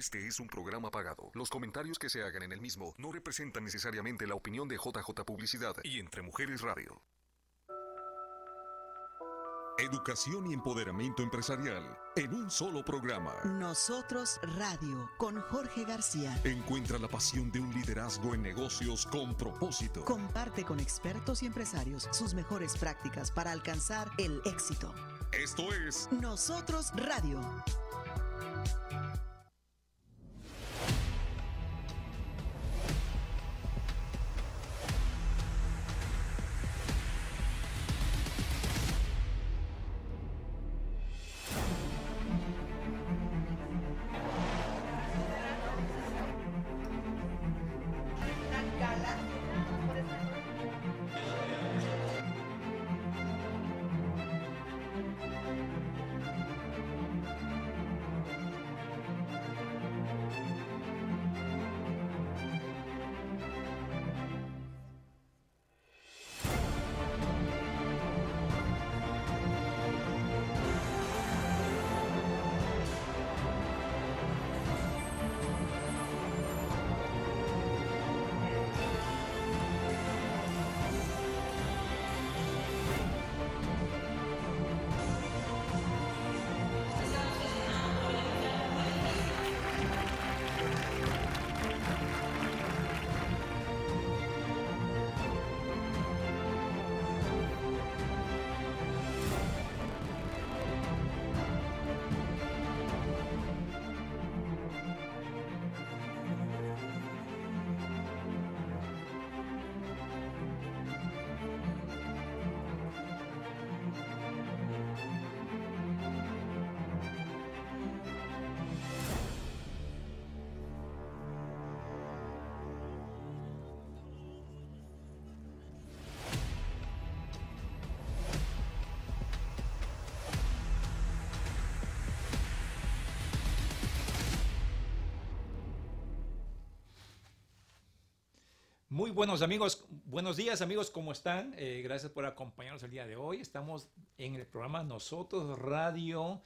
Este es un programa pagado. Los comentarios que se hagan en el mismo no representan necesariamente la opinión de JJ Publicidad y Entre Mujeres Radio. Educación y empoderamiento empresarial en un solo programa. Nosotros Radio con Jorge García. Encuentra la pasión de un liderazgo en negocios con propósito. Comparte con expertos y empresarios sus mejores prácticas para alcanzar el éxito. Esto es Nosotros Radio. Muy buenos amigos, buenos días amigos, ¿cómo están? Eh, gracias por acompañarnos el día de hoy. Estamos en el programa Nosotros Radio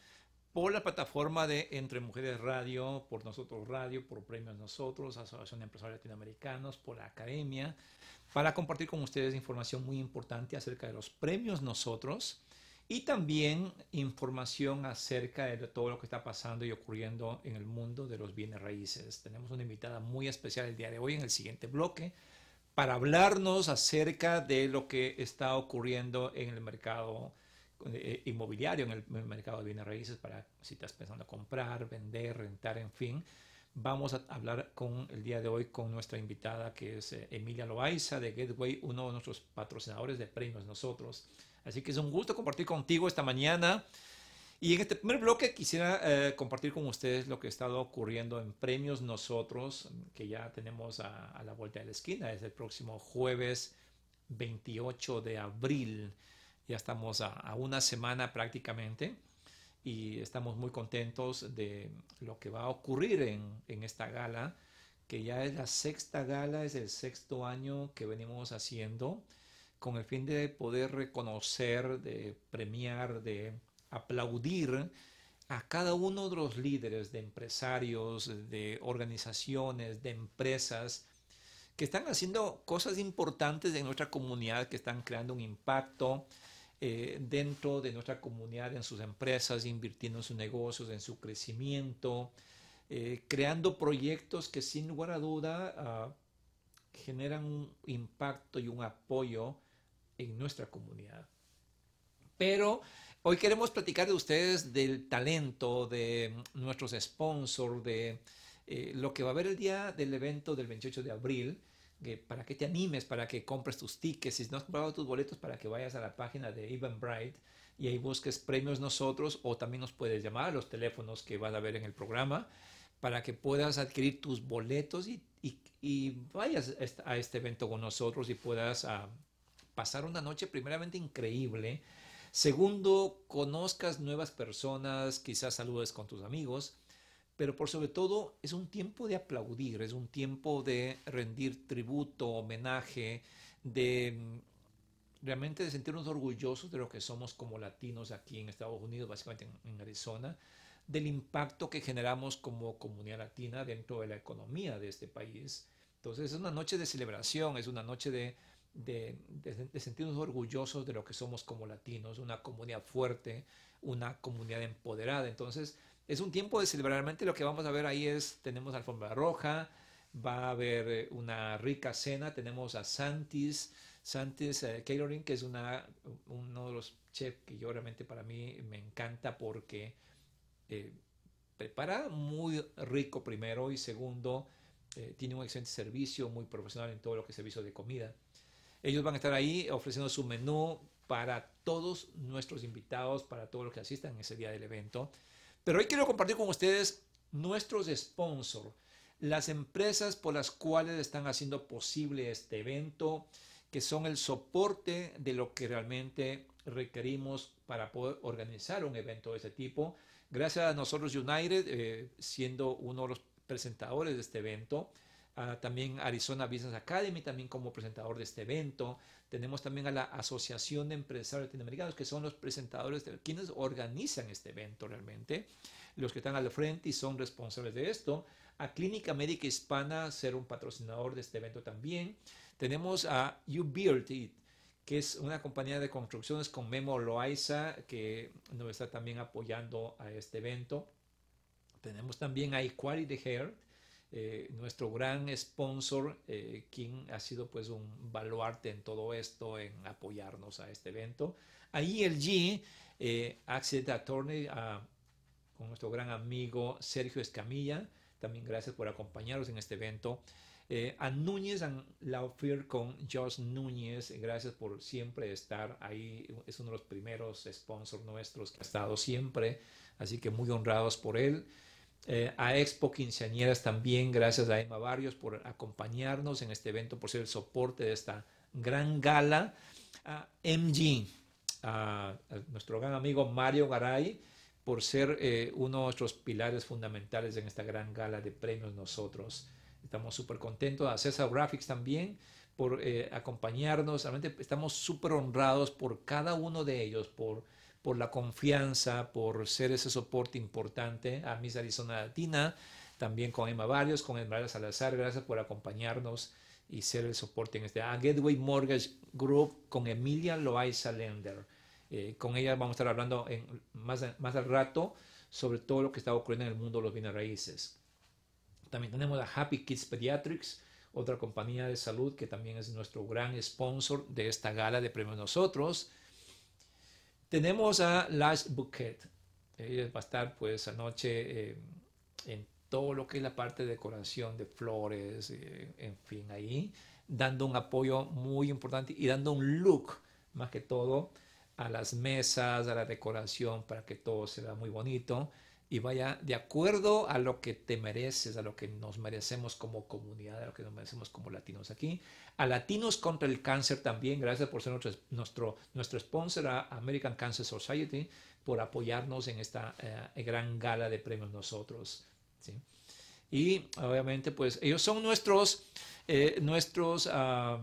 por la plataforma de Entre Mujeres Radio, por Nosotros Radio, por Premios Nosotros, Asociación de Empresarios Latinoamericanos, por la Academia, para compartir con ustedes información muy importante acerca de los premios Nosotros y también información acerca de todo lo que está pasando y ocurriendo en el mundo de los bienes raíces. Tenemos una invitada muy especial el día de hoy en el siguiente bloque para hablarnos acerca de lo que está ocurriendo en el mercado eh, inmobiliario, en el, mercado de bienes raíces, para si estás pensando comprar, vender, rentar, en fin. Vamos a hablar con el día de hoy con nuestra invitada que es eh, Emilia Loaiza de Gateway, uno de nuestros patrocinadores de premios nosotros. Así que es un gusto compartir contigo esta mañana. Y en este primer bloque quisiera eh, compartir con ustedes lo que ha estado ocurriendo en Premios Nosotros, que ya tenemos a, la vuelta de la esquina, es el próximo jueves 28 de abril. Ya estamos a, una semana prácticamente y estamos muy contentos de lo que va a ocurrir en, en esta gala, que ya es la sexta gala, es el sexto año que venimos haciendo con el fin de poder reconocer, de premiar, de aplaudir a cada uno de los líderes de empresarios, de organizaciones, de empresas que están haciendo cosas importantes en nuestra comunidad, que están creando un impacto eh, dentro de nuestra comunidad, en sus empresas, invirtiendo en sus negocios, en su crecimiento, eh, creando proyectos que sin lugar a duda ah, generan un impacto y un apoyo en nuestra comunidad. Pero hoy queremos platicar de ustedes del talento, de nuestros sponsors, de eh, lo que va a haber el día del evento del 28 de abril, que para que te animes, para que compres tus tickets, si no has comprado tus boletos, para que vayas a la página de Eventbrite y ahí busques premios nosotros o también nos puedes llamar a los teléfonos que vas a ver en el programa para que puedas adquirir tus boletos y, vayas a este evento con nosotros y puedas ah, pasar una noche primeramente increíble. Segundo, conozcas nuevas personas, quizás saludes con tus amigos, pero por sobre todo es un tiempo de aplaudir, es un tiempo de rendir tributo, homenaje, de realmente de sentirnos orgullosos de lo que somos como latinos aquí en Estados Unidos, básicamente en, Arizona, del impacto que generamos como comunidad latina dentro de la economía de este país. Entonces es una noche de celebración, es una noche de, de, sentirnos orgullosos de lo que somos como latinos, una comunidad fuerte, una comunidad empoderada. Entonces es un tiempo de celebrar. Realmente lo que vamos a ver ahí es, tenemos alfombra roja, va a haber eh, una rica cena, tenemos a Santis, Santis uh, Catering, que es una, uno de los chefs que yo realmente para mí me encanta porque eh, prepara muy rico primero y segundo, eh, tiene un excelente servicio, muy profesional en todo lo que es servicio de comida. Ellos van a estar ahí ofreciendo su menú para todos nuestros invitados, para todos los que asistan ese día del evento. Pero hoy quiero compartir con ustedes nuestros sponsors, las empresas por las cuales están haciendo posible este evento, que son el soporte de lo que realmente requerimos para poder organizar un evento de ese tipo. Gracias a nosotros United, eh, siendo uno de los presentadores de este evento, también Arizona Business Academy, también como presentador de este evento. Tenemos también a la Asociación de Empresarios Latinoamericanos, que son los presentadores, de quienes organizan este evento realmente, los que están al frente y son responsables de esto. A Clínica Médica Hispana, ser un patrocinador de este evento también. Tenemos a UBuild, que es una compañía de construcciones con Memo Loaiza, que nos está también apoyando a este evento. Tenemos también a Equality Hair, eh, nuestro gran sponsor, eh, quien ha sido pues un baluarte en todo esto, en apoyarnos a este evento. Ahí el G, eh, Accident Attorney, con nuestro gran amigo Sergio Escamilla, también gracias por acompañarnos en este evento. Eh, a Núñez and Laufir con Josh Núñez, gracias por siempre estar ahí, es uno de los primeros sponsors nuestros que ha estado siempre, así que muy honrados por él. Eh, a Expo Quinceañeras también, gracias a Emma Barrios por acompañarnos en este evento, por ser el soporte de esta gran gala. A MG, a, nuestro gran amigo Mario Garay, por ser eh, uno de nuestros pilares fundamentales en esta gran gala de premios nosotros. Estamos súper contentos. A César Graphics también por eh, acompañarnos. Realmente estamos súper honrados por cada uno de ellos, por por la confianza, por ser ese soporte importante a Miss Arizona Latina, también con Emma Barrios, con Emma Salazar, gracias por acompañarnos y ser el soporte en este. A Gateway Mortgage Group con Emilia Loaiza Lender. Eh, con ella vamos a estar hablando en, más, más al rato sobre todo lo que está ocurriendo en el mundo de los bienes raíces. También tenemos a Happy Kids Pediatrics, otra compañía de salud que también es nuestro gran sponsor de esta gala de premios nosotros. Tenemos a Lash Bouquet. Ella va a estar pues anoche eh, en todo lo que es la parte de decoración de flores, eh, en fin, ahí, dando un apoyo muy importante y dando un look, más que todo, a las mesas, a la decoración, para que todo sea muy bonito y vaya de acuerdo a lo que te mereces, a lo que nos merecemos como comunidad, a lo que nos merecemos como latinos aquí. A Latinos contra el Cáncer también, gracias por ser nuestro, nuestro, nuestro sponsor, a American Cancer Society, por apoyarnos en esta eh, gran gala de premios nosotros. ¿sí? Y obviamente, pues ellos son nuestros, eh, nuestros, uh,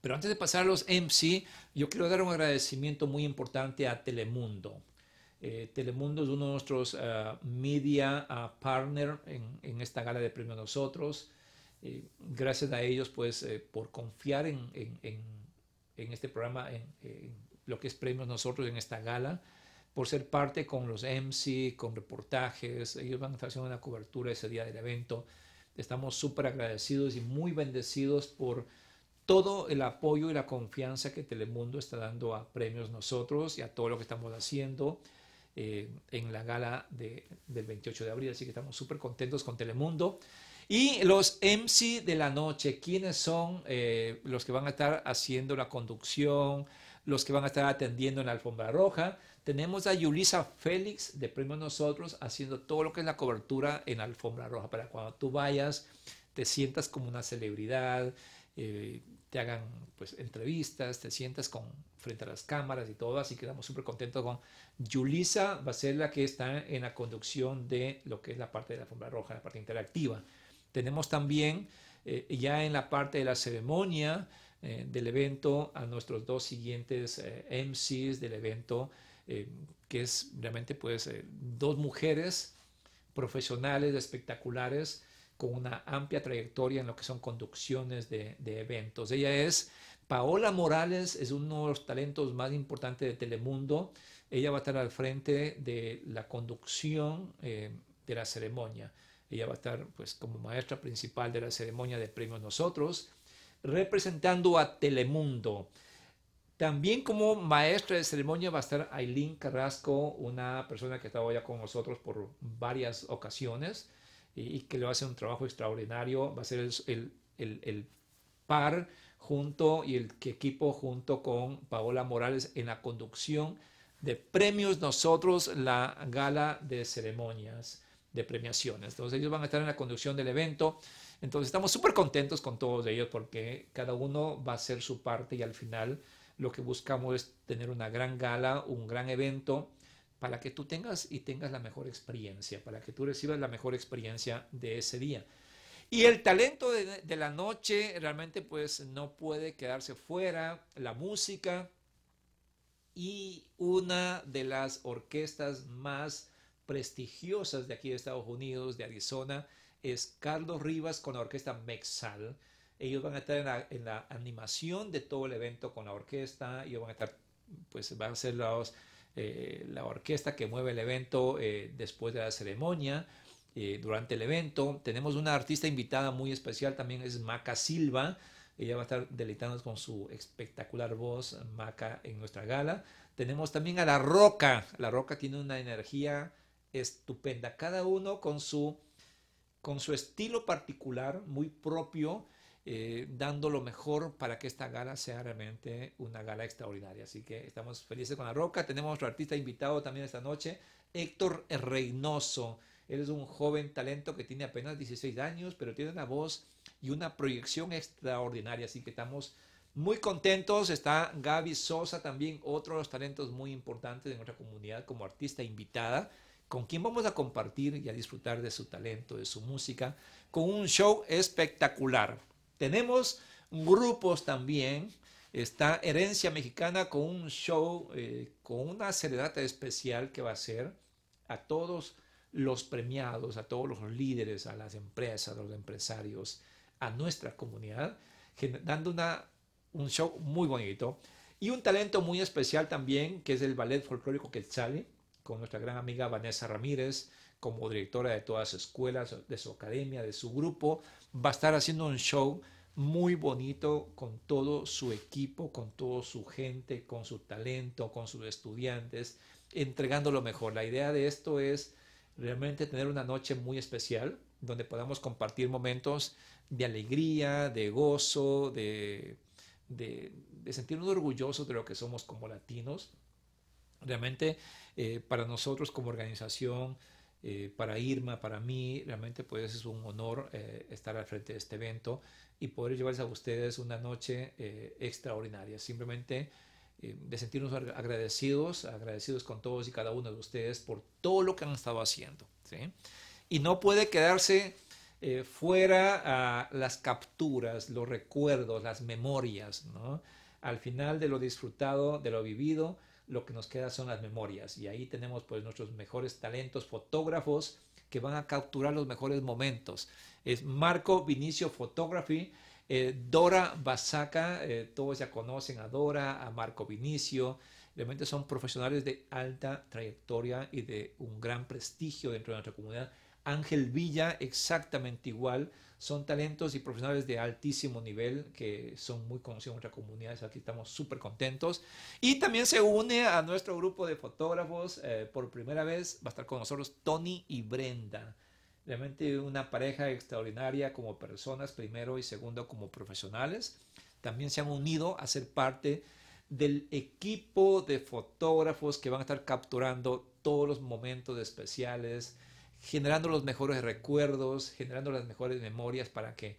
pero antes de pasar a los MC, yo quiero dar un agradecimiento muy importante a Telemundo. Eh, Telemundo es uno de nuestros uh, media uh, partner en, en, esta gala de premios nosotros. Eh, gracias a ellos, pues, eh, por confiar en, en, en, este programa, en, lo que es premios nosotros en esta gala, por ser parte con los MC, con reportajes. Ellos van a estar haciendo una cobertura ese día del evento. Estamos súper agradecidos y muy bendecidos por todo el apoyo y la confianza que Telemundo está dando a premios nosotros y a todo lo que estamos haciendo. Eh, en la gala de, del 28 de abril. Así que estamos súper contentos con Telemundo. Y los MC de la noche, ¿quiénes son eh, los que van a estar haciendo la conducción, los que van a estar atendiendo en la alfombra roja? Tenemos a Yulisa Félix de Premio Nosotros haciendo todo lo que es la cobertura en alfombra roja para cuando tú vayas, te sientas como una celebridad, eh, te hagan pues entrevistas, te sientas con, frente a las cámaras y todo, así que estamos súper contentos con Yulisa, va a ser la que está en la conducción de lo que es la parte de la alfombra roja, la parte interactiva. Tenemos también eh, ya en la parte de la ceremonia eh, del evento a nuestros dos siguientes eh, MCs del evento, que es realmente pues dos mujeres profesionales espectaculares con una amplia trayectoria en lo que son conducciones de, de eventos. Ella es Paola Morales, es uno de los talentos más importantes de Telemundo. Ella va a estar al frente de la conducción eh, de la ceremonia. Ella va a estar pues como maestra principal de la ceremonia de premios Nosotros, representando a Telemundo. También como maestra de ceremonia va a estar Aileen Carrasco, una persona que ha estado ya con nosotros por varias ocasiones y, que le va a hacer un trabajo extraordinario. Va a ser el, el, el, par junto y el equipo junto con Paola Morales en la conducción de premios nosotros, la gala de ceremonias de premiaciones. Entonces ellos van a estar en la conducción del evento. Entonces estamos súper contentos con todos ellos porque cada uno va a hacer su parte y al final lo que buscamos es tener una gran gala, un gran evento, para que tú tengas y tengas la mejor experiencia, para que tú recibas la mejor experiencia de ese día. Y el talento de, la noche realmente pues no puede quedarse fuera, la música y una de las orquestas más prestigiosas de aquí de Estados Unidos, de Arizona, es Carlos Rivas con la orquesta Mexal ellos van a estar en la, en la, animación de todo el evento con la orquesta. Ellos van a estar, pues van a ser los, eh, la orquesta que mueve el evento eh, después de la ceremonia, eh, durante el evento. Tenemos una artista invitada muy especial también, es Maca Silva. Ella va a estar deleitándonos con su espectacular voz, Maca, en nuestra gala. Tenemos también a La Roca. La Roca tiene una energía estupenda. Cada uno con su, con su estilo particular, muy propio eh, dando lo mejor para que esta gala sea realmente una gala extraordinaria. Así que estamos felices con la roca. Tenemos otro artista invitado también esta noche, Héctor Reynoso. Él es un joven talento que tiene apenas 16 años, pero tiene una voz y una proyección extraordinaria. Así que estamos muy contentos. Está Gaby Sosa también, otro de los talentos muy importantes de nuestra comunidad como artista invitada, con quien vamos a compartir y a disfrutar de su talento, de su música, con un show espectacular. Tenemos grupos también. Está Herencia Mexicana con un show, eh, con una serenata especial que va a ser a todos los premiados, a todos los líderes, a las empresas, a los empresarios, a nuestra comunidad, dando una, un show muy bonito. Y un talento muy especial también, que es el Ballet Folclórico Quetzali, con nuestra gran amiga Vanessa Ramírez, como directora de todas las escuelas, de su academia, de su grupo, va a estar haciendo un show muy bonito con todo su equipo, con toda su gente, con su talento, con sus estudiantes, entregando lo mejor. La idea de esto es realmente tener una noche muy especial donde podamos compartir momentos de alegría, de gozo, de, de, de sentirnos orgullosos de lo que somos como latinos. Realmente eh, para nosotros como organización, eh, para Irma, para mí, realmente pues es un honor eh, estar al frente de este evento y poder llevarles a ustedes una noche eh, extraordinaria. Simplemente de sentirnos agradecidos, agradecidos con todos y cada uno de ustedes por todo lo que han estado haciendo. ¿sí? Y no puede quedarse fuera a las capturas, los recuerdos, las memorias. ¿no? Al final de lo disfrutado, de lo vivido, lo que nos queda son las memorias. Y ahí tenemos pues nuestros mejores talentos, fotógrafos, que van a capturar los mejores momentos. Es Marco Vinicio Photography, eh, Dora Basaca, eh, todos ya conocen a Dora, a Marco Vinicio, realmente son profesionales de alta trayectoria y de un gran prestigio dentro de nuestra comunidad. Ángel Villa, exactamente igual, son talentos y profesionales de altísimo nivel que son muy conocidos en nuestra comunidad. Aquí estamos súper contentos. Y también se une a nuestro grupo de fotógrafos. Eh, por primera vez va a estar con nosotros Tony y Brenda. Realmente una pareja extraordinaria como personas, primero y segundo como profesionales. También se han unido a ser parte del equipo de fotógrafos que van a estar capturando todos los momentos especiales generando los mejores recuerdos, generando las mejores memorias para que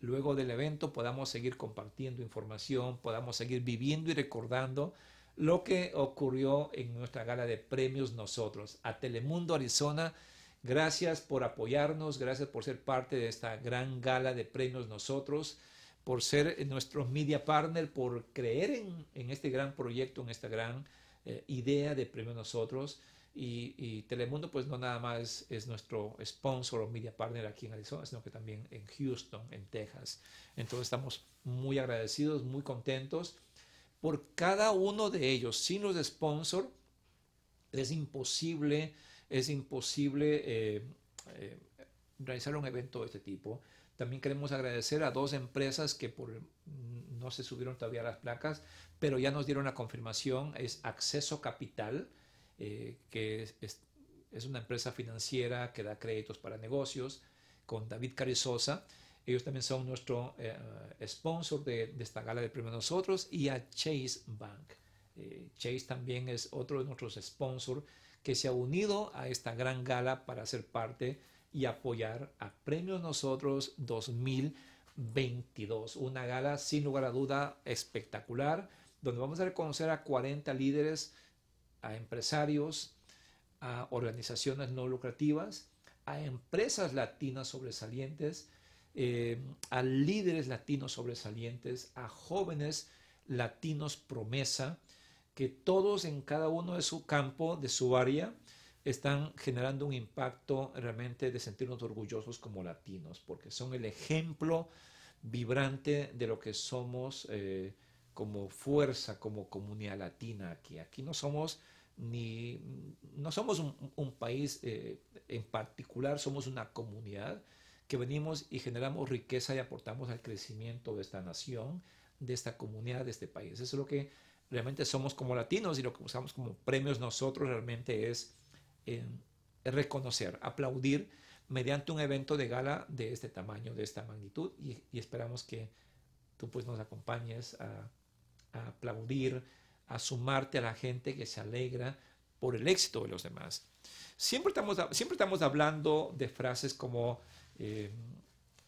luego del evento podamos seguir compartiendo información, podamos seguir viviendo y recordando lo que ocurrió en nuestra gala de premios nosotros. A Telemundo Arizona, gracias por apoyarnos, gracias por ser parte de esta gran gala de premios nosotros, por ser nuestro media partner, por creer en, este gran proyecto, en esta gran eh, idea de Premio Nosotros. Y, Telemundo, pues no nada más es, nuestro sponsor o media partner aquí en Arizona, sino que también en Houston, en Texas. Entonces estamos muy agradecidos, muy contentos por cada uno de ellos. Sin los sponsor es imposible, es imposible eh, eh, realizar un evento de este tipo. También queremos agradecer a dos empresas que por, no se subieron todavía las placas, pero ya nos dieron la confirmación. Es Acceso Capital, eh, que es, una empresa financiera que da créditos para negocios, con David Carizosa. Ellos también son nuestro eh, sponsor de, esta gala de premio nosotros y a Chase Bank. Eh, Chase también es otro de nuestros sponsors que se ha unido a esta gran gala para ser parte y apoyar a Premios Nosotros 2022. Una gala sin lugar a duda espectacular, donde vamos a reconocer a 40 líderes a empresarios, a organizaciones no lucrativas, a empresas latinas sobresalientes, eh, a líderes latinos sobresalientes, a jóvenes latinos promesa, que todos en cada uno de su campo, de su área, están generando un impacto realmente de sentirnos orgullosos como latinos, porque son el ejemplo vibrante de lo que somos eh, como fuerza, como comunidad latina aquí. Aquí no somos ni no somos un, país eh, en particular, somos una comunidad que venimos y generamos riqueza y aportamos al crecimiento de esta nación, de esta comunidad, de este país. Eso es lo que realmente somos como latinos y lo que usamos como premios nosotros realmente es reconocer, aplaudir mediante un evento de gala de este tamaño, de esta magnitud y, esperamos que tú pues nos acompañes a, a aplaudir, a sumarte a la gente que se alegra por el éxito de los demás. Siempre estamos, siempre estamos hablando de frases como eh,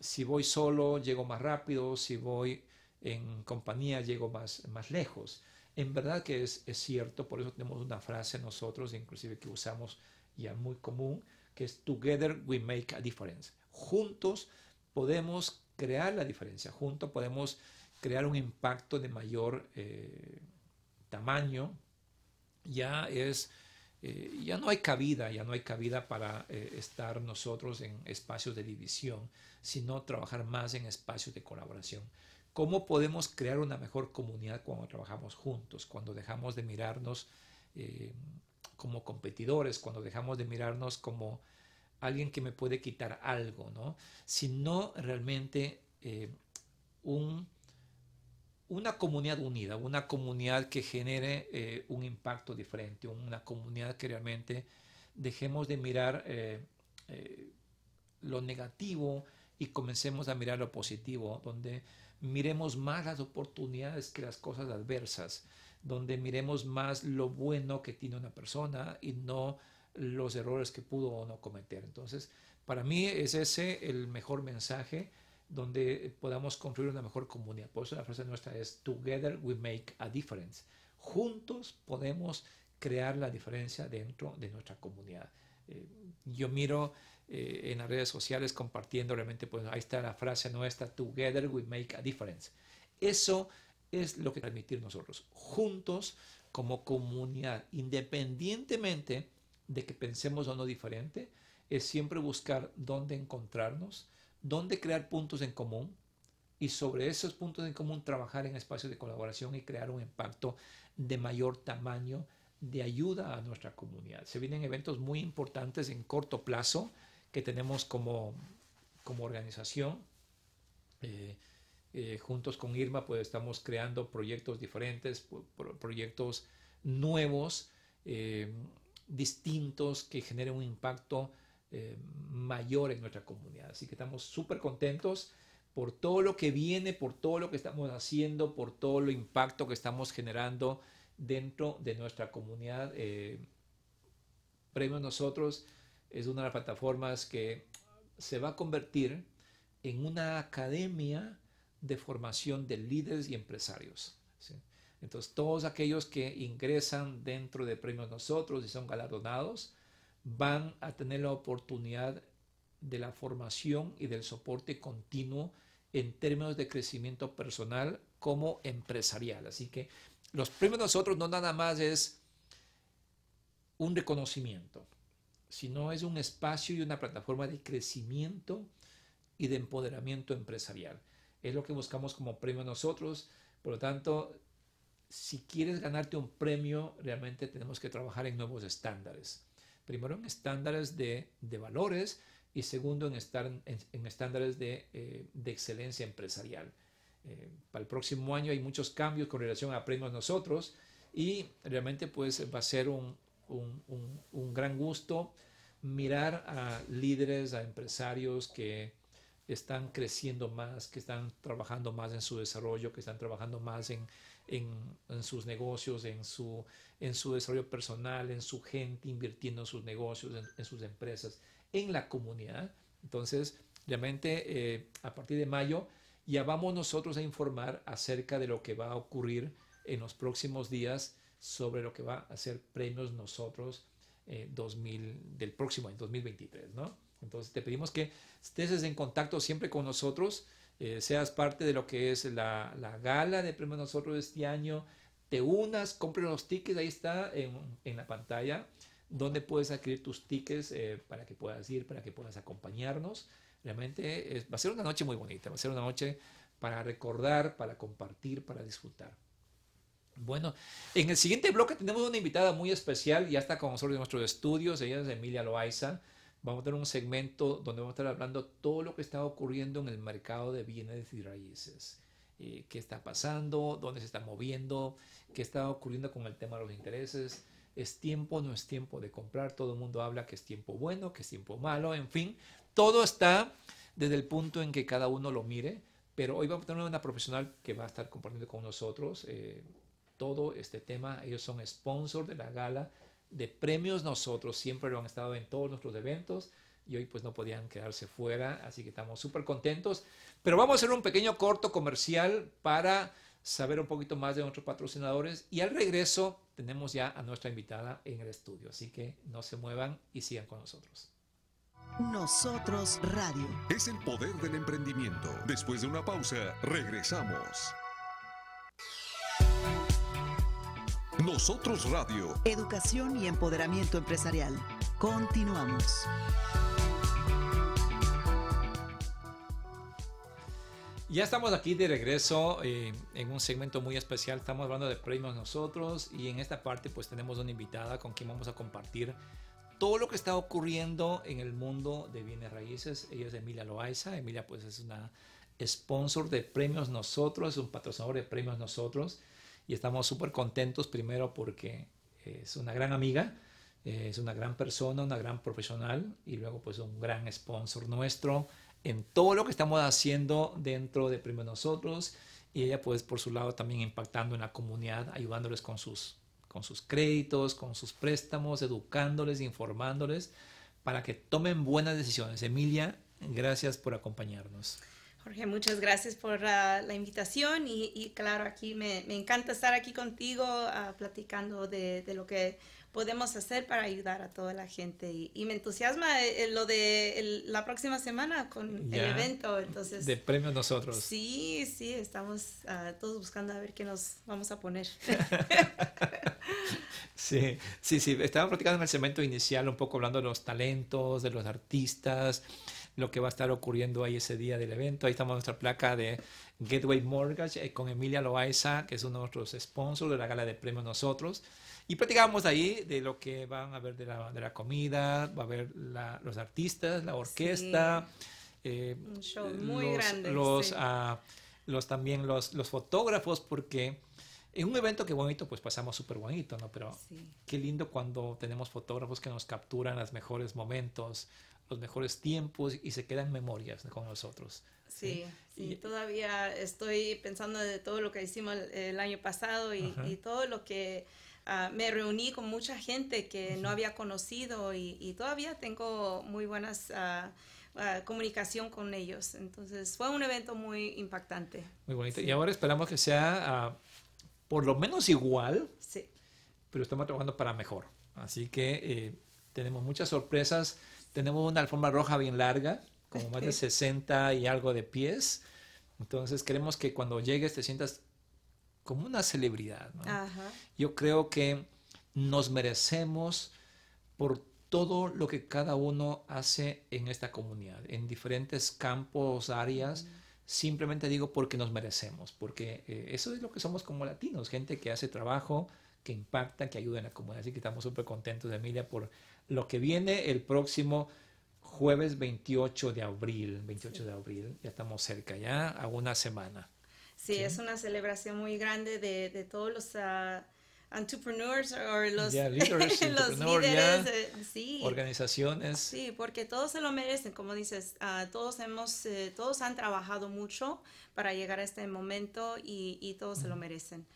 si voy solo llego más rápido, si voy en compañía llego más, más lejos. En verdad que es, es cierto, por eso tenemos una frase nosotros, inclusive que usamos ya muy común, que es Together we make a difference. Juntos podemos crear la diferencia, juntos podemos crear un impacto de mayor eh, tamaño, ya es, eh, ya no hay cabida, ya no hay cabida para eh, estar nosotros en espacios de división, sino trabajar más en espacios de colaboración. ¿Cómo podemos crear una mejor comunidad cuando trabajamos juntos, cuando dejamos de mirarnos eh, como competidores, cuando dejamos de mirarnos como alguien que me puede quitar algo, ¿no? Sino realmente un una comunidad unida, una comunidad que genere eh, un impacto diferente, una comunidad que realmente dejemos de mirar eh, eh, lo negativo y comencemos a mirar lo positivo, donde miremos más las oportunidades que las cosas adversas, donde miremos más lo bueno que tiene una persona y no los errores que pudo o no cometer. Entonces, para mí es ese el mejor mensaje donde podamos construir una mejor comunidad. Por eso la frase nuestra es Together we make a difference. Juntos podemos crear la diferencia dentro de nuestra comunidad. Eh, yo miro eh, en las redes sociales compartiendo realmente, pues ahí está la frase nuestra, Together we make a difference. Eso es lo que transmitir nosotros, juntos como comunidad, independientemente de que pensemos o no diferente, es siempre buscar dónde encontrarnos, dónde crear puntos en común y sobre esos puntos en común trabajar en espacios de colaboración y crear un impacto de mayor tamaño de ayuda a nuestra comunidad. Se vienen eventos muy importantes en corto plazo que tenemos como, como organización. Eh, eh, juntos con Irma, pues estamos creando proyectos diferentes, proyectos nuevos, eh, distintos, que generen un impacto eh, mayor en nuestra comunidad. Así que estamos súper contentos por todo lo que viene, por todo lo que estamos haciendo, por todo el impacto que estamos generando dentro de nuestra comunidad. Eh, Premios Nosotros es una de las plataformas que se va a convertir en una academia de formación de líderes y empresarios. Entonces, todos aquellos que ingresan dentro de Premios Nosotros y son galardonados, van a tener la oportunidad de la formación y del soporte continuo en términos de crecimiento personal como empresarial. Así que los premios nosotros no nada más es un reconocimiento, sino es un espacio y una plataforma de crecimiento y de empoderamiento empresarial. Es lo que buscamos como premio nosotros. Por lo tanto, si quieres ganarte un premio, realmente tenemos que trabajar en nuevos estándares. Primero en estándares de, valores y segundo en, estar, en, estándares de, eh, de, excelencia empresarial. Eh, para el próximo año hay muchos cambios con relación a premios nosotros y realmente pues va a ser un, un, un gran gusto mirar a líderes, a empresarios que están creciendo más, que están trabajando más en su desarrollo, que están trabajando más en, en, sus negocios, en su, en su desarrollo personal, en su gente, invirtiendo en sus negocios, en, sus empresas, en la comunidad. Entonces, realmente eh, a partir de mayo ya vamos nosotros a informar acerca de lo que va a ocurrir en los próximos días sobre lo que va a ser premios nosotros 2000, eh, del próximo año, 2023, ¿no? Entonces te pedimos que estés en contacto siempre con nosotros eh, seas parte de lo que es la, la gala de Premio Nosotros este año, te unas, compres los tickets, ahí está en, en la pantalla, donde puedes adquirir tus tickets eh, para que puedas ir, para que puedas acompañarnos. Realmente va a ser una noche muy bonita, va a ser una noche para recordar, para compartir, para disfrutar. Bueno, en el siguiente bloque tenemos una invitada muy especial, ya está con nosotros en nuestros estudios, ella es Emilia Loaiza vamos a tener un segmento donde vamos a estar hablando todo lo que está ocurriendo en el mercado de bienes y raíces. Eh, qué está pasando, dónde se está moviendo, qué está ocurriendo con el tema de los intereses. ¿Es tiempo no es tiempo de comprar? Todo el mundo habla que es tiempo bueno, que es tiempo malo, en fin. Todo está desde el punto en que cada uno lo mire, pero hoy vamos a tener una profesional que va a estar compartiendo con nosotros eh, todo este tema. Ellos son sponsor de la gala de premios nosotros siempre lo han estado en todos nuestros eventos y hoy pues no podían quedarse fuera, así que estamos súper contentos. Pero vamos a hacer un pequeño corto comercial para saber un poquito más de nuestros patrocinadores y al regreso tenemos ya a nuestra invitada en el estudio, así que no se muevan y sigan con nosotros. Nosotros Radio. Es el poder del emprendimiento. Después de una pausa, regresamos. Nosotros Radio. Educación y empoderamiento empresarial. Continuamos. Ya estamos aquí de regreso eh, en un segmento muy especial. Estamos hablando de premios nosotros y en esta parte pues tenemos una invitada con quien vamos a compartir todo lo que está ocurriendo en el mundo de bienes raíces. Ella es Emilia Loaiza. Emilia pues es una sponsor de premios nosotros, es un patrocinador de premios nosotros y estamos súper contentos primero porque es una gran amiga, es una gran persona, una gran profesional y luego pues un gran sponsor nuestro en todo lo que estamos haciendo dentro de Primero Nosotros y ella pues por su lado también impactando en la comunidad, ayudándoles con sus, con sus créditos, con sus préstamos, educándoles, informándoles para que tomen buenas decisiones. Emilia, gracias por acompañarnos. Jorge, muchas gracias por la invitación y, claro, aquí me, encanta estar aquí contigo uh, platicando de, lo que podemos hacer para ayudar a toda la gente y, me entusiasma eh, eh, lo de la próxima semana con el evento. Entonces, de premios nosotros. Sí, sí, estamos uh, todos buscando a ver qué nos vamos a poner. sí, sí, sí, estaba platicando en el segmento inicial un poco hablando de los talentos, de los artistas lo que va a estar ocurriendo ahí ese día del evento. Ahí estamos en nuestra placa de Gateway Mortgage eh, con Emilia Loaiza, que es uno de nuestros sponsors de la gala de premios nosotros. Y platicamos ahí de lo que van a ver de la, de la comida, va a ver los artistas, la orquesta. Eh, Un show muy los, grande. Los, ah, los también los, los fotógrafos, porque en un evento que bonito, pues pasamos súper bonito, ¿no? Pero qué lindo cuando tenemos fotógrafos que nos capturan los mejores momentos, los mejores tiempos y se quedan memorias con nosotros. Sí, sí, todavía estoy pensando de todo lo que hicimos el, año pasado y, todo lo que ah, me reuní con mucha gente que no había conocido y, todavía tengo muy buenas uh, comunicación con ellos. Entonces fue un evento muy impactante. Muy bonito. Y ahora esperamos que sea por lo menos igual, sí. pero estamos trabajando para mejor. Así que eh, tenemos muchas sorpresas tenemos una alfombra roja bien larga, como más de 60 y algo de pies. Entonces queremos que cuando llegues te sientas como una celebridad. Yo creo que nos merecemos por todo lo que cada uno hace en esta comunidad, en diferentes campos, áreas. Simplemente digo porque nos merecemos, porque eh, eso es lo que somos como latinos, gente que hace trabajo, que impacta, que ayuda en la comunidad. Así que estamos súper contentos, Emilia, por lo que viene el próximo jueves 28 de abril. 28 de abril, ya estamos cerca, ya a una semana. Sí, es una celebración muy grande de, de todos los... Uh, entrepreneurs o los, los líderes, eh, sí. organizaciones. Sí, porque todos se lo merecen, como dices, uh, todos hemos, eh, todos han trabajado mucho para llegar a este momento y, y todos se lo merecen.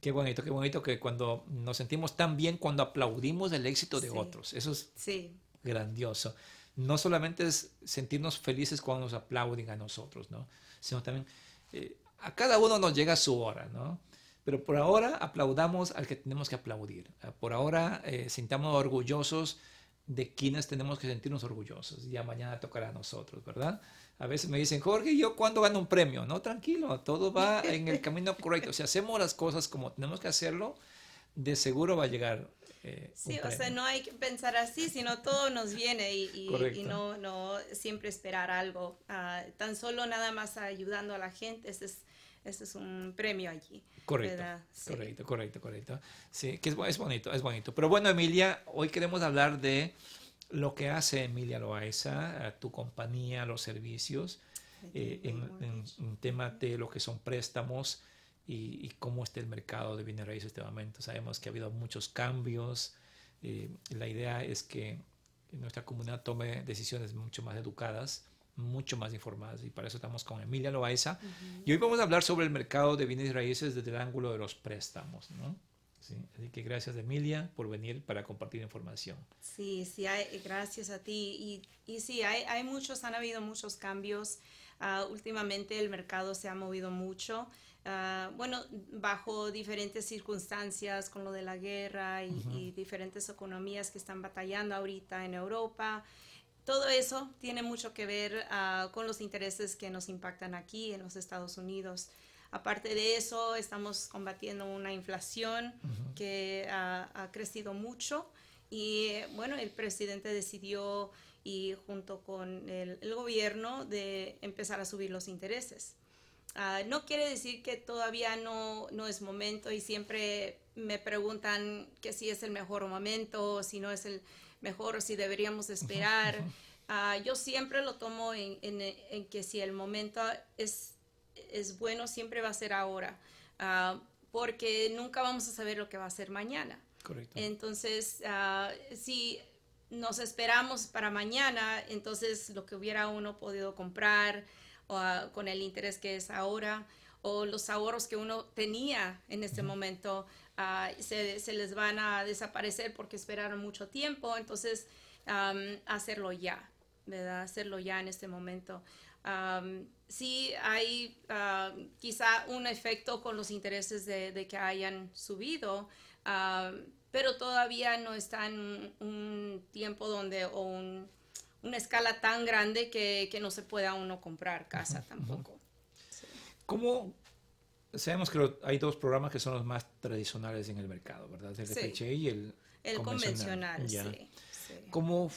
Qué bonito, qué bonito que cuando nos sentimos tan bien cuando aplaudimos el éxito de otros. Eso es sí. grandioso. No solamente es sentirnos felices cuando nos aplauden a nosotros, ¿no? Sino también eh, a cada uno nos llega su hora, ¿no? Pero por ahora aplaudamos al que tenemos que aplaudir. Ah, por ahora eh, sintamos orgullosos de quienes tenemos que sentirnos orgullosos. Ya mañana tocará a nosotros, ¿verdad? A veces me dicen, Jorge, ¿yo cuándo gano un premio? No, tranquilo, todo va en el camino correcto. Si hacemos las cosas como tenemos que hacerlo, de seguro va a llegar. Eh, sí, o sea, no hay que pensar así, sino todo nos viene y, y, no, no siempre esperar algo. Ah, tan solo nada más ayudando a la gente, ese es este es un premio allí. Correcto, correcto, correcto, correcto. Sí, que es, es, bonito, es bonito. Pero bueno, Emilia, hoy queremos hablar de lo que hace Emilia Loaiza, tu compañía, los servicios, eh, en, en, tema de lo que son préstamos y, cómo está el mercado de bienes raíces en este momento. Sabemos que ha habido muchos cambios. Eh, la idea es que nuestra comunidad tome decisiones mucho más educadas mucho más informadas y para eso estamos con Emilia Loaiza. Y hoy vamos a hablar sobre el mercado de bienes raíces desde el ángulo de los préstamos. ¿no? Sí, así que gracias Emilia por venir para compartir información. Sí, sí, hay, gracias a ti. Y, y sí, hay, hay, muchos, han habido muchos cambios. Uh, últimamente el mercado se ha movido mucho. Uh, bueno, bajo diferentes circunstancias con lo de la guerra y, y diferentes economías que están batallando ahorita en Europa todo eso tiene mucho que ver ah, con los intereses que nos impactan aquí en los Estados Unidos. Aparte de eso, estamos combatiendo una inflación que ha crecido mucho y bueno, el presidente decidió y junto con el, gobierno de empezar a subir los intereses. Ah, no quiere decir que todavía no, no es momento y siempre me preguntan que si es el mejor momento si no es el mejor si deberíamos esperar. Ah, yo siempre lo tomo en, en, que si el momento es, es bueno, siempre va a ser ahora, uh, porque nunca vamos a saber lo que va a ser mañana. Correcto. Entonces, uh, si nos esperamos para mañana, entonces lo que hubiera uno podido comprar con el interés que es ahora, o los ahorros que uno tenía en este momento, se, se, les van a desaparecer porque esperaron mucho tiempo, entonces hacerlo ya, ¿verdad? Hacerlo ya en este momento. Sí hay quizá un efecto con los intereses de, que hayan subido, pero todavía no está en un, tiempo donde o una escala tan grande que, que, no se pueda uno comprar casa tampoco. ¿Cómo, Sabemos que hay dos programas que son los más tradicionales en el mercado, ¿verdad? El FHA y el, el convencional. sí, ¿Cómo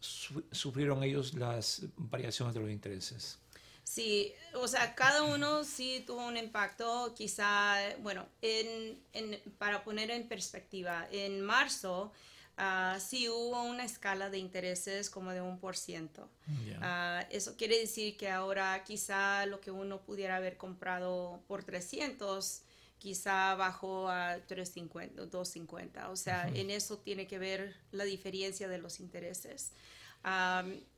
sufrieron ellos las variaciones de los intereses? Sí, o sea, cada uno sí tuvo un impacto, quizá, bueno, en, en, para poner en perspectiva, en marzo Uh, sí hubo una escala de intereses como de un por ciento. Ah, eso quiere decir que ahora quizá lo que uno pudiera haber comprado por 300, quizá bajó a 350, 250. O sea, en eso tiene que ver la diferencia de los intereses.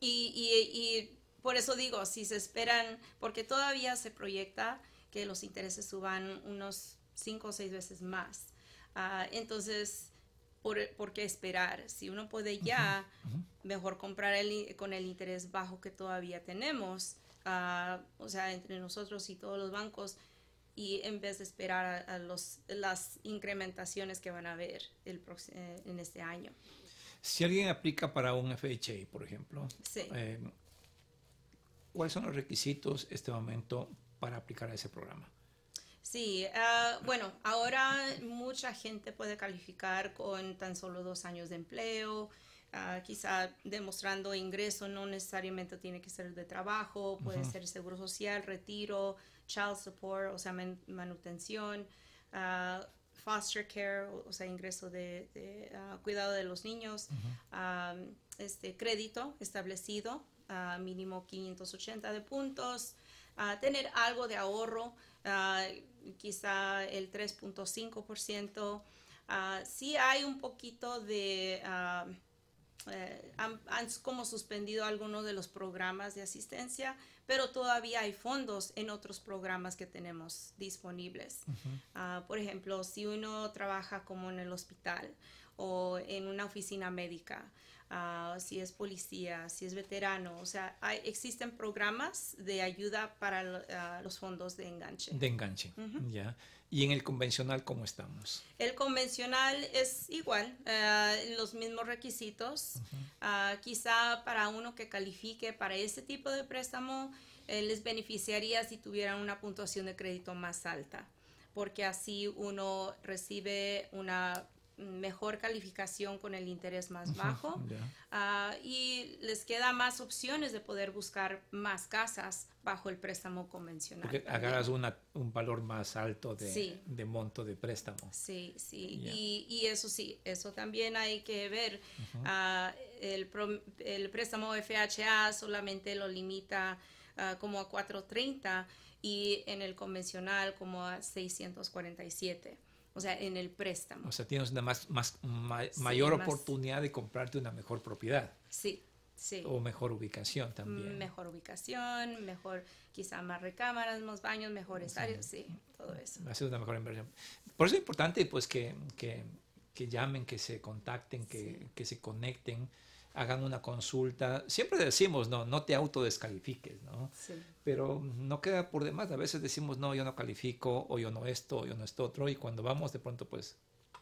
y, y, por eso digo, si se esperan, porque todavía se proyecta que los intereses suban unos 5 o 6 veces más. Uh, entonces, por, qué esperar. Si uno puede ya, mejor comprar el, con el interés bajo que todavía tenemos, ah, o sea, entre nosotros y todos los bancos, y en vez de esperar a, los, las incrementaciones que van a haber el eh, en este año. Si alguien aplica para un FHA, por ejemplo, eh, ¿cuáles son los requisitos este momento para aplicar a ese programa? Sí, ah, bueno, ahora mucha gente puede calificar con tan solo dos años de empleo, ah, quizá demostrando ingreso, no necesariamente tiene que ser de trabajo, puede ser seguro social, retiro, child support, o sea, manutención, uh, foster care, o, sea, ingreso de, cuidado de los niños, este crédito establecido, mínimo 580 de puntos, tener algo de ahorro, quizá el 3.5%. sí hay un poquito de... Eh, han, como suspendido algunos de los programas de asistencia, pero todavía hay fondos en otros programas que tenemos disponibles. Por ejemplo, si uno trabaja como en el hospital o en una oficina médica, ah, si es policía, si es veterano, o sea, hay, existen programas de ayuda para ah, los fondos de enganche. De enganche, ya. ¿Y en el convencional cómo estamos? El convencional es igual, eh, los mismos requisitos. Ah, quizá para uno que califique para ese tipo de préstamo, eh, les beneficiaría si tuvieran una puntuación de crédito más alta, porque así uno recibe una mejor calificación con el interés más bajo. ah, y les queda más opciones de poder buscar más casas bajo el préstamo convencional. Porque agarras una, un valor más alto de, de, monto de préstamo. Sí, sí, y, y, eso sí, eso también hay que ver. Ah, el, el, préstamo FHA solamente lo limita uh, como a 430 y en el convencional como a 647 o sea, en el préstamo. O sea, tienes una más, más, mayor oportunidad de comprarte una mejor propiedad. Sí, sí. O mejor ubicación también. Mejor ubicación, mejor quizá más recámaras, más baños, mejores áreas, sí, todo eso. Va a ser una mejor inversión. Por eso es importante pues que, que, que llamen, que se contacten, que, que se conecten hagan una consulta. Siempre decimos, no, no te autodescalifiques, ¿no? Sí. Pero no queda por demás. A veces decimos, no, yo no califico, o yo no esto, o yo no esto otro, y cuando vamos de pronto, pues,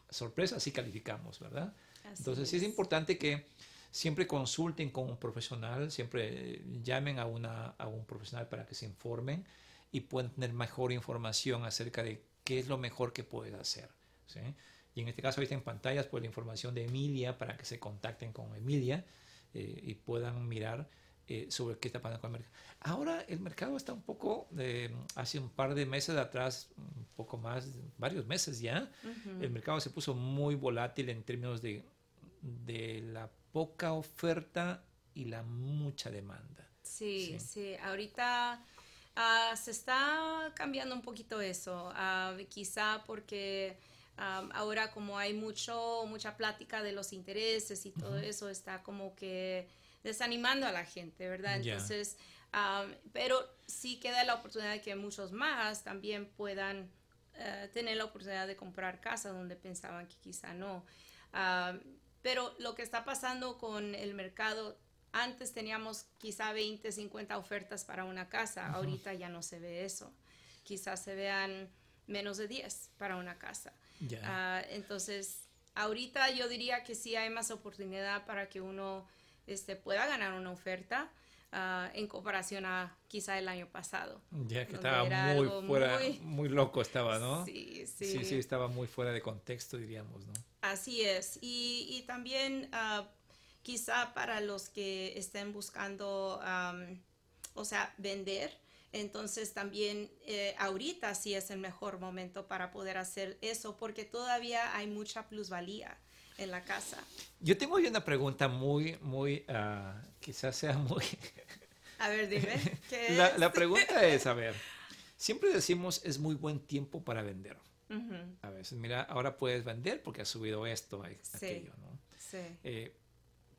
sorpresa, sí calificamos, ¿verdad? Entonces, sí es importante que siempre consulten con un profesional, siempre llamen a, una, a un profesional para que se informen y puedan tener mejor información acerca de qué es lo mejor que pueden hacer, ¿sí? Y en este caso está en pantallas pues la información de Emilia para que se contacten con Emilia eh, y puedan mirar eh, sobre qué está pasando con el mercado. Ahora el mercado está un poco, eh, hace un par de meses atrás, un poco más, varios meses ya, el mercado se puso muy volátil en términos de, de la poca oferta y la mucha demanda. Sí, sí, ahorita ah, se está cambiando un poquito eso, ah, quizá porque ahora como hay mucho, mucha plática de los intereses y todo eso, está como que desanimando a la gente, ¿verdad? Entonces, pero sí queda la oportunidad de que muchos más también puedan eh, tener la oportunidad de comprar casa donde pensaban que quizá no. pero lo que está pasando con el mercado, antes teníamos quizá 20, 50 ofertas para una casa, ahorita ya no se ve eso. Quizás se vean menos de 10 para una casa. Ah, entonces, ahorita yo diría que sí hay más oportunidad para que uno este, pueda ganar una oferta. Ah, en comparación a quizá el año pasado. Ya que estaba muy fuera, muy... loco estaba, ¿no? Sí, sí. Sí, estaba muy fuera de contexto, diríamos, ¿no? Así es. Y, y también uh, quizá para los que estén buscando, o sea, vender, entonces también eh, ahorita sí es el mejor momento para poder hacer eso porque todavía hay mucha plusvalía en la casa. Yo tengo hoy una pregunta muy, muy, uh, quizás sea muy... a ver, dime. ¿qué la, la, pregunta es, a ver, siempre decimos es muy buen tiempo para vender. A veces, mira, ahora puedes vender porque ha subido esto, aquello, ¿no? Sí. Eh,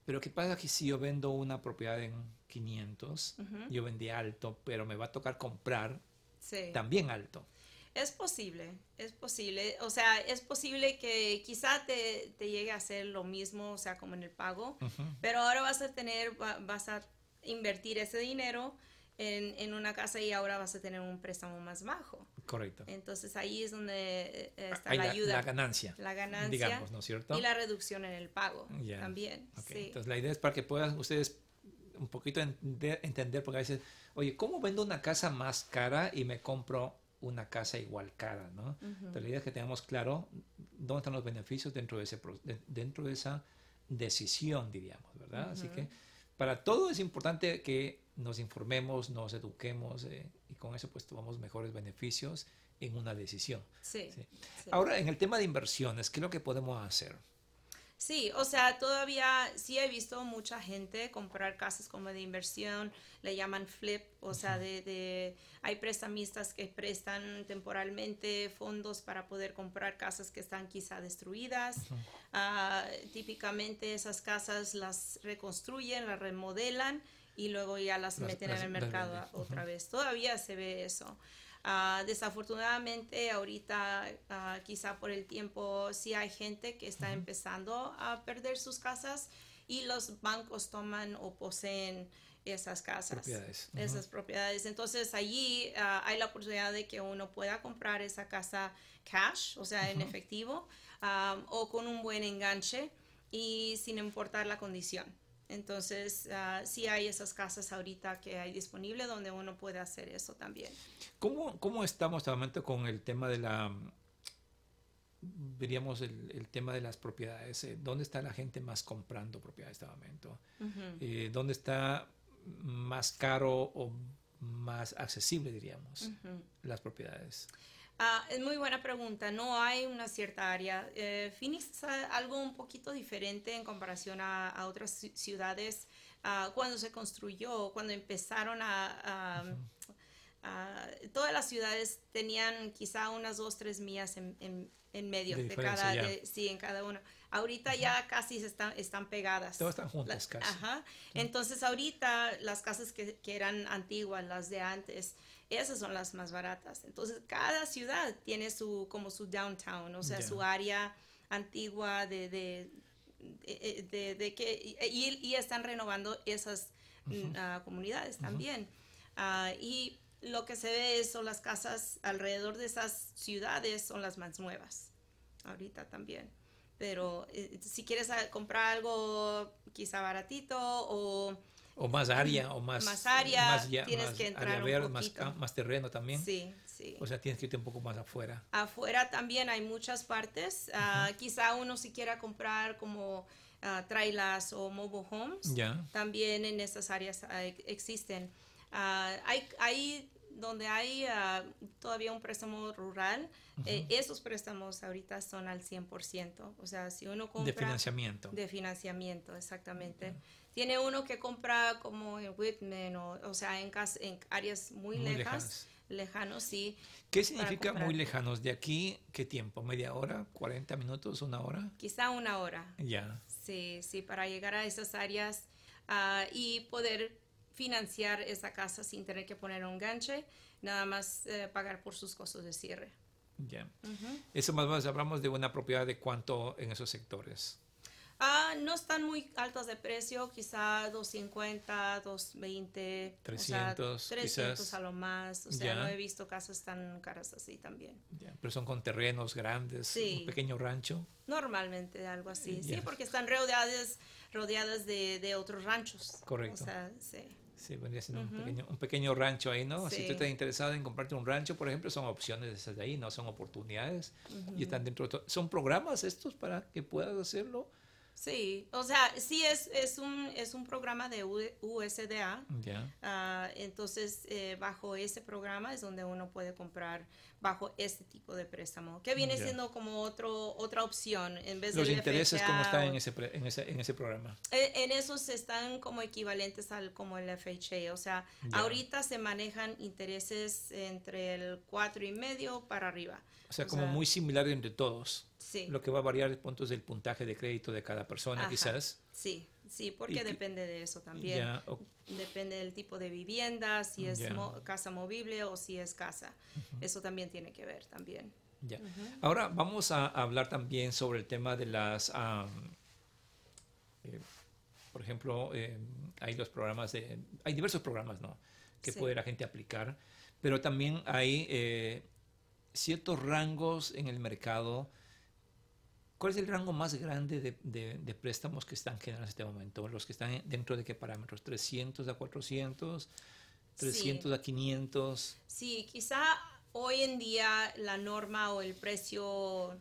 pero ¿qué pasa que si yo vendo una propiedad en 500, yo vendí alto, pero me va a tocar comprar también alto? Es posible, es posible. O sea, es posible que quizá te, te, llegue a hacer lo mismo, o sea, como en el pago, pero ahora vas a tener, vas a invertir ese dinero en, en, una casa y ahora vas a tener un préstamo más bajo. Correcto. Entonces ahí es donde eh, está la, ayuda. La ganancia. La ganancia. Digamos, ¿no es cierto? Y la reducción en el pago también. Entonces la idea es para que puedan ustedes un poquito entender, porque a veces, oye, ¿cómo vendo una casa más cara y me compro una casa igual cara, ¿no? Pero la idea es que tengamos claro dónde están los beneficios dentro de, ese, dentro de esa decisión, diríamos, ¿verdad? Así que para todo es importante que nos informemos, nos eduquemos eh, y con eso pues tomamos mejores beneficios en una decisión. Sí, Ahora, en el tema de inversiones, ¿qué es lo que podemos hacer? Sí, o sea, todavía sí he visto mucha gente comprar casas como de inversión, le llaman flip, o sea, de, hay prestamistas que prestan temporalmente fondos para poder comprar casas que están quizá destruidas. Ah, típicamente esas casas las reconstruyen, las remodelan y luego ya las, meten en el mercado otra vez. Todavía se ve eso. Ah, desafortunadamente ahorita ah, quizá por el tiempo sí hay gente que está empezando a perder sus casas y los bancos toman o poseen esas casas, esas propiedades. Entonces allí ah, hay la oportunidad de que uno pueda comprar esa casa cash, o sea, en efectivo, o con un buen enganche y sin importar la condición. Entonces, uh, sí hay esas casas ahorita que hay disponible donde uno puede hacer eso también. ¿Cómo, cómo estamos momento con el tema de la, diríamos, el, el tema de las propiedades? Eh, ¿Dónde está la gente más comprando propiedades de este momento? Eh, ¿Dónde está más caro o más accesible, diríamos, las propiedades? Ah, es muy buena pregunta. No hay una cierta área. Eh, Phoenix es algo un poquito diferente en comparación a, otras ciudades. Ah, cuando se construyó, cuando empezaron a... todas las ciudades tenían quizá unas dos, tres millas en, medio de, cada, sí, en cada una. Ahorita ya casi se están, están pegadas. Todas están juntas casi. Ajá. Entonces ahorita las casas que, que, eran antiguas, las de antes, esas son las más baratas. Entonces, cada ciudad tiene su, como su downtown, o sea, su área antigua de, de, de, que, y, están renovando esas mm, ah, comunidades también. Ah, y lo que se ve son las casas alrededor de esas ciudades son las más nuevas, ahorita también. Pero eh, si quieres ah, comprar algo quizá baratito o o más área, o más, más área, tienes que entrar un más, más, terreno también. Sí, sí. O sea, tienes que irte un poco más afuera. Afuera también hay muchas partes. Ah, quizá uno si quiera comprar como uh, trailers o mobile homes, también en esas áreas existen. Ah, hay, hay donde hay todavía un préstamo rural, eh, esos préstamos ahorita son al 100%. O sea, si uno compra... De financiamiento. De financiamiento, exactamente. Tiene uno que compra como en Whitman o, o sea, en, en áreas muy, lejas, lejanos, sí. ¿Qué significa muy lejanos? ¿De aquí qué tiempo? ¿Media hora? ¿40 minutos? ¿Una hora? Quizá una hora. Ya. Sí, sí, para llegar a esas áreas ah, y poder financiar esa casa sin tener que poner un ganche, nada más eh, pagar por sus costos de cierre. Ya. Eso más o menos hablamos de una propiedad de cuánto en esos sectores. Ah, no están muy altas de precio, quizá 250, 220, 300, 300 a lo más. O sea, no he visto casas tan caras así también. pero son con terrenos grandes, un pequeño rancho. Normalmente algo así, sí, porque están rodeadas, rodeadas de, de otros ranchos. Correcto. O sea, sí. Sí, vendría siendo un, pequeño, un pequeño rancho ahí, ¿no? Si tú estás interesado en comprarte un rancho, por ejemplo, son opciones esas de ahí, ¿no? Son oportunidades y están dentro de todo. ¿Son programas estos para que puedas hacerlo? Sí, o sea, sí es, es, un, es un programa de USDA. Ah, entonces, eh, bajo ese programa es donde uno puede comprar bajo este tipo de préstamo, que viene siendo como otro, otra opción en vez ¿Los intereses cómo están en ese, en, ese, en ese programa? Eh, en, esos están como equivalentes al como el FHA, o sea, ahorita se manejan intereses entre el cuatro y medio para arriba. O sea, como muy similar entre todos. Sí. Lo que va a variar es puntos del puntaje de crédito de cada persona, quizás. Sí, sí, porque depende de eso también. Depende del tipo de vivienda, si es casa movible o si es casa. Eso también tiene que ver también. Ya. Ahora vamos a hablar también sobre el tema de las... Eh, por ejemplo, eh, hay los programas de... Hay diversos programas, ¿no? Que puede la gente aplicar, pero también hay... Eh, ciertos rangos en el mercado. ¿Cuál es el rango más grande de, préstamos que están generando en este momento? ¿Los que están dentro de qué parámetros? ¿300 a 400? ¿300 a 500? Sí, quizá hoy en día la norma o el precio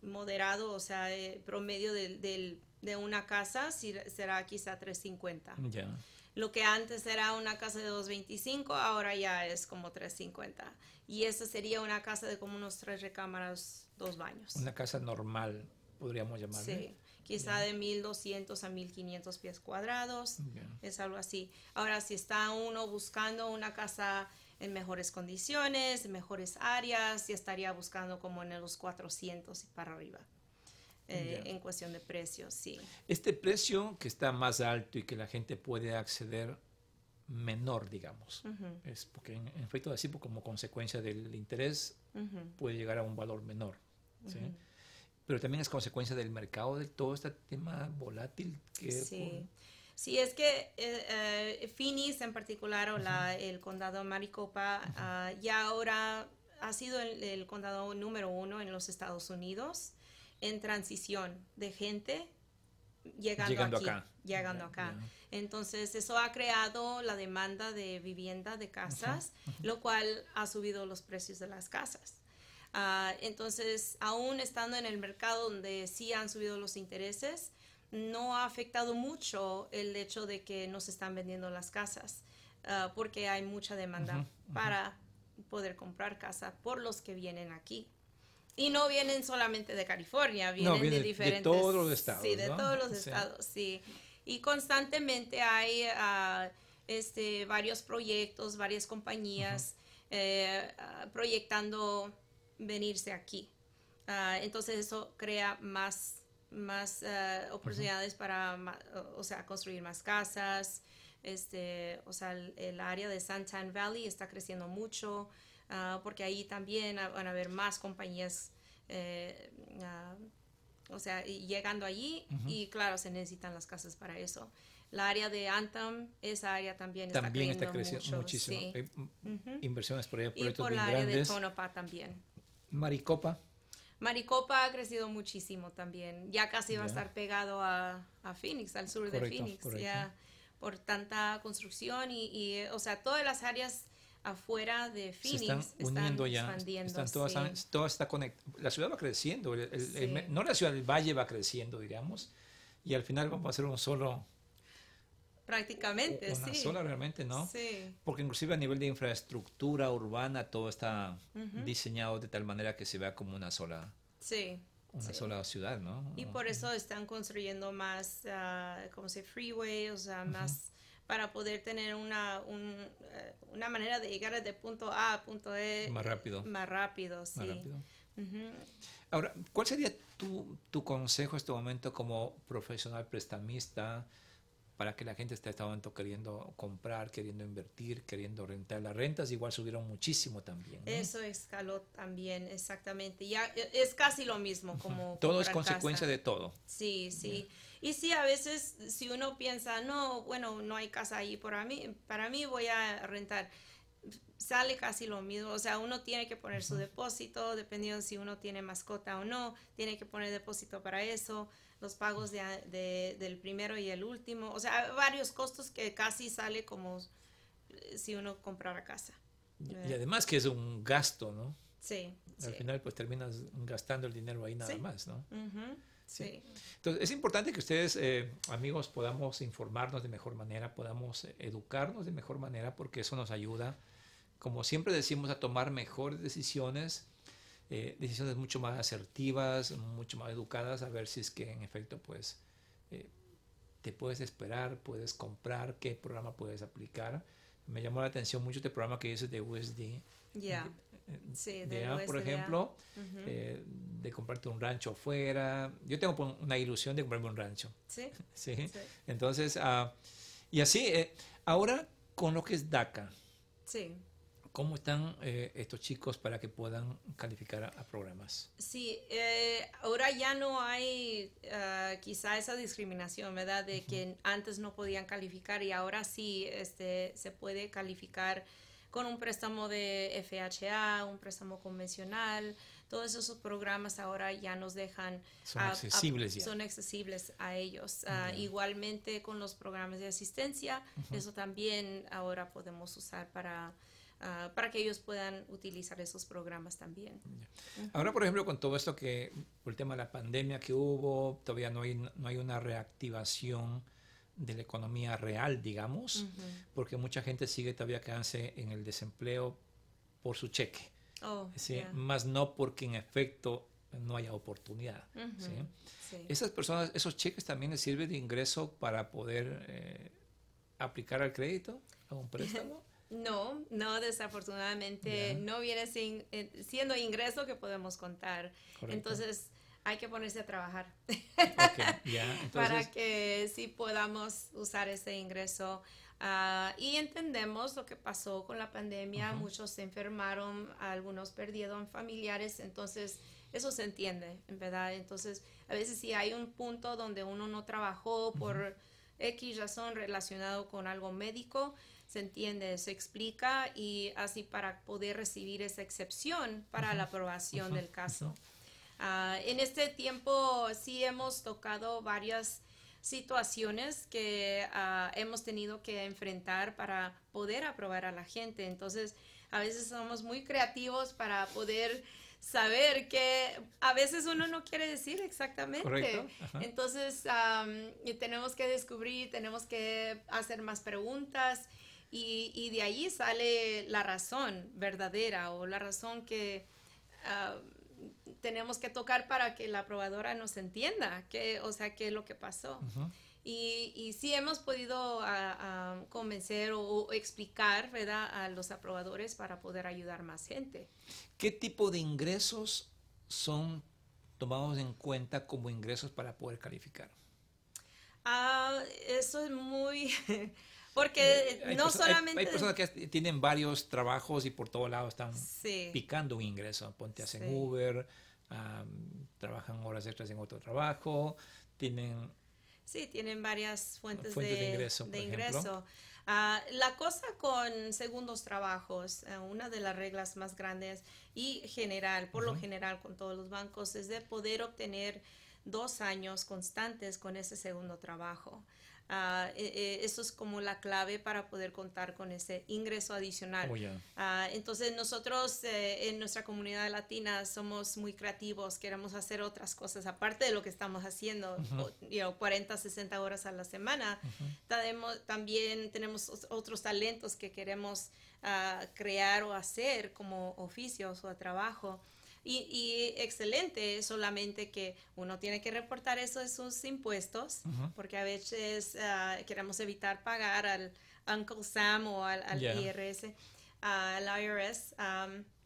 moderado, o sea, eh, promedio del, del, de una casa será quizá 350. Ya. Lo que antes era una casa de 225, ahora ya es como 350. Y esa sería una casa de como unos tres recámaras, dos baños. Una casa normal, podríamos llamarla. Sí, quizá de 1200 a 1500 pies cuadrados. Es algo así. Ahora, si está uno buscando una casa en mejores condiciones, en mejores áreas, y estaría buscando como en los 400 y para arriba. Eh, en cuestión de precios, sí. Este precio que está más alto y que la gente puede acceder menor, digamos, es porque en, efecto así como consecuencia del interés puede llegar a un valor menor, ¿sí? Pero también es consecuencia del mercado, de todo este tema volátil que... Sí. Sí, es que eh, eh, Phoenix en particular o la, el condado Maricopa ah, ya ahora ha sido el, condado número uno en los Estados Unidos en transición de gente llegando, aquí, acá. llegando acá. Entonces eso ha creado la demanda de vivienda, de casas, lo cual ha subido los precios de las casas. Ah, entonces, aún estando en el mercado donde sí han subido los intereses, no ha afectado mucho el hecho de que no se están vendiendo las casas, ah, porque hay mucha demanda para poder comprar casa por los que vienen aquí. Y no vienen solamente de California, vienen de diferentes... De todos los estados. Sí, de todos los estados, sí. Y constantemente hay ah, este, varios proyectos, varias compañías eh, proyectando venirse aquí. entonces eso crea más más uh, oportunidades para, o sea, construir más casas. Este, o sea, el, área de Santan Valley está creciendo mucho uh, porque ahí también van a haber más compañías, eh, uh, o sea, llegando allí y claro, se necesitan las casas para eso. La área de Anthem, esa área también, también está creciendo, mucho, muchísimo. Hay inversiones por ahí, y por la área de Tonopah también. Maricopa. Maricopa ha crecido muchísimo también. Ya casi va a estar pegado a, a, Phoenix, al sur de Phoenix, ya por tanta construcción y, o sea, todas las áreas afuera de Phoenix están, uniendo ya, están todas, todas está La ciudad va creciendo, no la ciudad del valle va creciendo, diríamos, y al final vamos a hacer un solo prácticamente, una sola realmente, ¿no? Sí. Porque inclusive a nivel de infraestructura urbana todo está diseñado de tal manera que se vea como una sola. Sí. Una sola ciudad, ¿no? Y por eso están construyendo más, uh, como se freeway, o sea, más para poder tener una, eh, una manera de llegar de punto A a punto E. Más rápido. Más rápido, sí. Más rápido. Ahora, ¿cuál sería tu, tu consejo en este momento como profesional prestamista? Para que la gente esté momento queriendo comprar, queriendo invertir, queriendo rentar. Las rentas igual subieron muchísimo también. Eso escaló también, exactamente. Ya es casi lo mismo como... todo es consecuencia de todo. Sí, sí. Y sí, a veces si uno piensa, no, bueno, no hay casa ahí para mí, para mí voy a rentar sale casi lo mismo. O sea, uno tiene que poner su depósito, dependiendo si uno tiene mascota o no, tiene que poner depósito para eso los pagos de, del primero y el último, o sea, varios costos que casi sale como eh, si uno comprara casa. Y además que es un gasto, ¿no? Sí. Al final pues terminas gastando el dinero ahí nada más, ¿no? Sí. Entonces es importante que ustedes, eh, amigos, podamos informarnos de mejor manera, podamos eh, educarnos de mejor manera, porque eso nos ayuda, como siempre decimos, a tomar mejores decisiones eh, decisiones mucho más asertivas, mucho más educadas, a ver si es que en efecto pues eh, te puedes esperar, puedes comprar, qué programa puedes aplicar. Me llamó la atención mucho este programa que dices de USD. Ya. Sí, de, por ejemplo, eh, de comprarte un rancho afuera. Yo tengo una ilusión de comprarme un rancho. Sí. sí. Entonces, uh, y así, ahora con lo que es DACA. Sí. ¿Cómo están eh, estos chicos para que puedan calificar a, programas? Sí, eh, ahora ya no hay uh, quizá esa discriminación, ¿verdad? De que antes no podían calificar y ahora sí este, se puede calificar con un préstamo de FHA, un préstamo convencional. Todos esos programas ahora ya nos dejan... Son accesibles ya. Son accesibles a ellos. Ah, igualmente con los programas de asistencia, eso también ahora podemos usar para ah, para que ellos puedan utilizar esos programas también. Ahora, por ejemplo, con todo esto que, por el tema de la pandemia que hubo, todavía no hay, no hay una reactivación de la economía real, digamos, porque mucha gente sigue todavía quedándose en el desempleo por su cheque. Oh, ¿sí? Más no porque en efecto no haya oportunidad. Esas personas, esos cheques también les sirven de ingreso para poder eh, aplicar al crédito, a un préstamo. No, no, desafortunadamente no viene sin, eh, siendo ingreso que podemos contar. Entonces hay que ponerse a trabajar. Para que sí podamos usar ese ingreso. Ah, y entendemos lo que pasó con la pandemia, muchos se enfermaron, algunos perdieron familiares, entonces eso se entiende, en verdad. Entonces, a veces si hay un punto donde uno no trabajó por X razón relacionado con algo médico, se entiende, se explica y así para poder recibir esa excepción para la aprobación del caso. Ah, en este tiempo sí hemos tocado varias situaciones que ah, hemos tenido que enfrentar para poder aprobar a la gente. Entonces, a veces somos muy creativos para poder saber que a veces uno no quiere decir exactamente. Entonces, tenemos que descubrir, tenemos que hacer más preguntas y, de ahí sale la razón verdadera o la razón que tenemos que tocar para que la probadora nos entienda, que, o sea, qué es lo que pasó. Y, y sí hemos podido convencer o, explicar ¿verdad? a los aprobadores para poder ayudar más gente. ¿Qué tipo de ingresos son tomados en cuenta como ingresos para poder calificar? Ah, eso es muy... Porque no solamente... Hay, personas que tienen varios trabajos y por todo lado están picando un ingreso. Ponte, hacen Uber, trabajan horas extras en otro trabajo, tienen Sí, tienen varias fuentes, de, ingreso. Ah, la cosa con segundos trabajos, eh, una de las reglas más grandes y general, por lo general con todos los bancos, es de poder obtener dos años constantes con ese segundo trabajo. Uh, eso es como la clave para poder contar con ese ingreso adicional. Oh, ah, entonces nosotros eh, en nuestra comunidad latina somos muy creativos, queremos hacer otras cosas aparte de lo que estamos haciendo, 40, 60 horas a la semana. también tenemos otros talentos que queremos crear o hacer como oficios o trabajo. Y, excelente, solamente que uno tiene que reportar eso de sus impuestos, porque a veces ah, queremos evitar pagar al Uncle Sam o al, IRS, al IRS.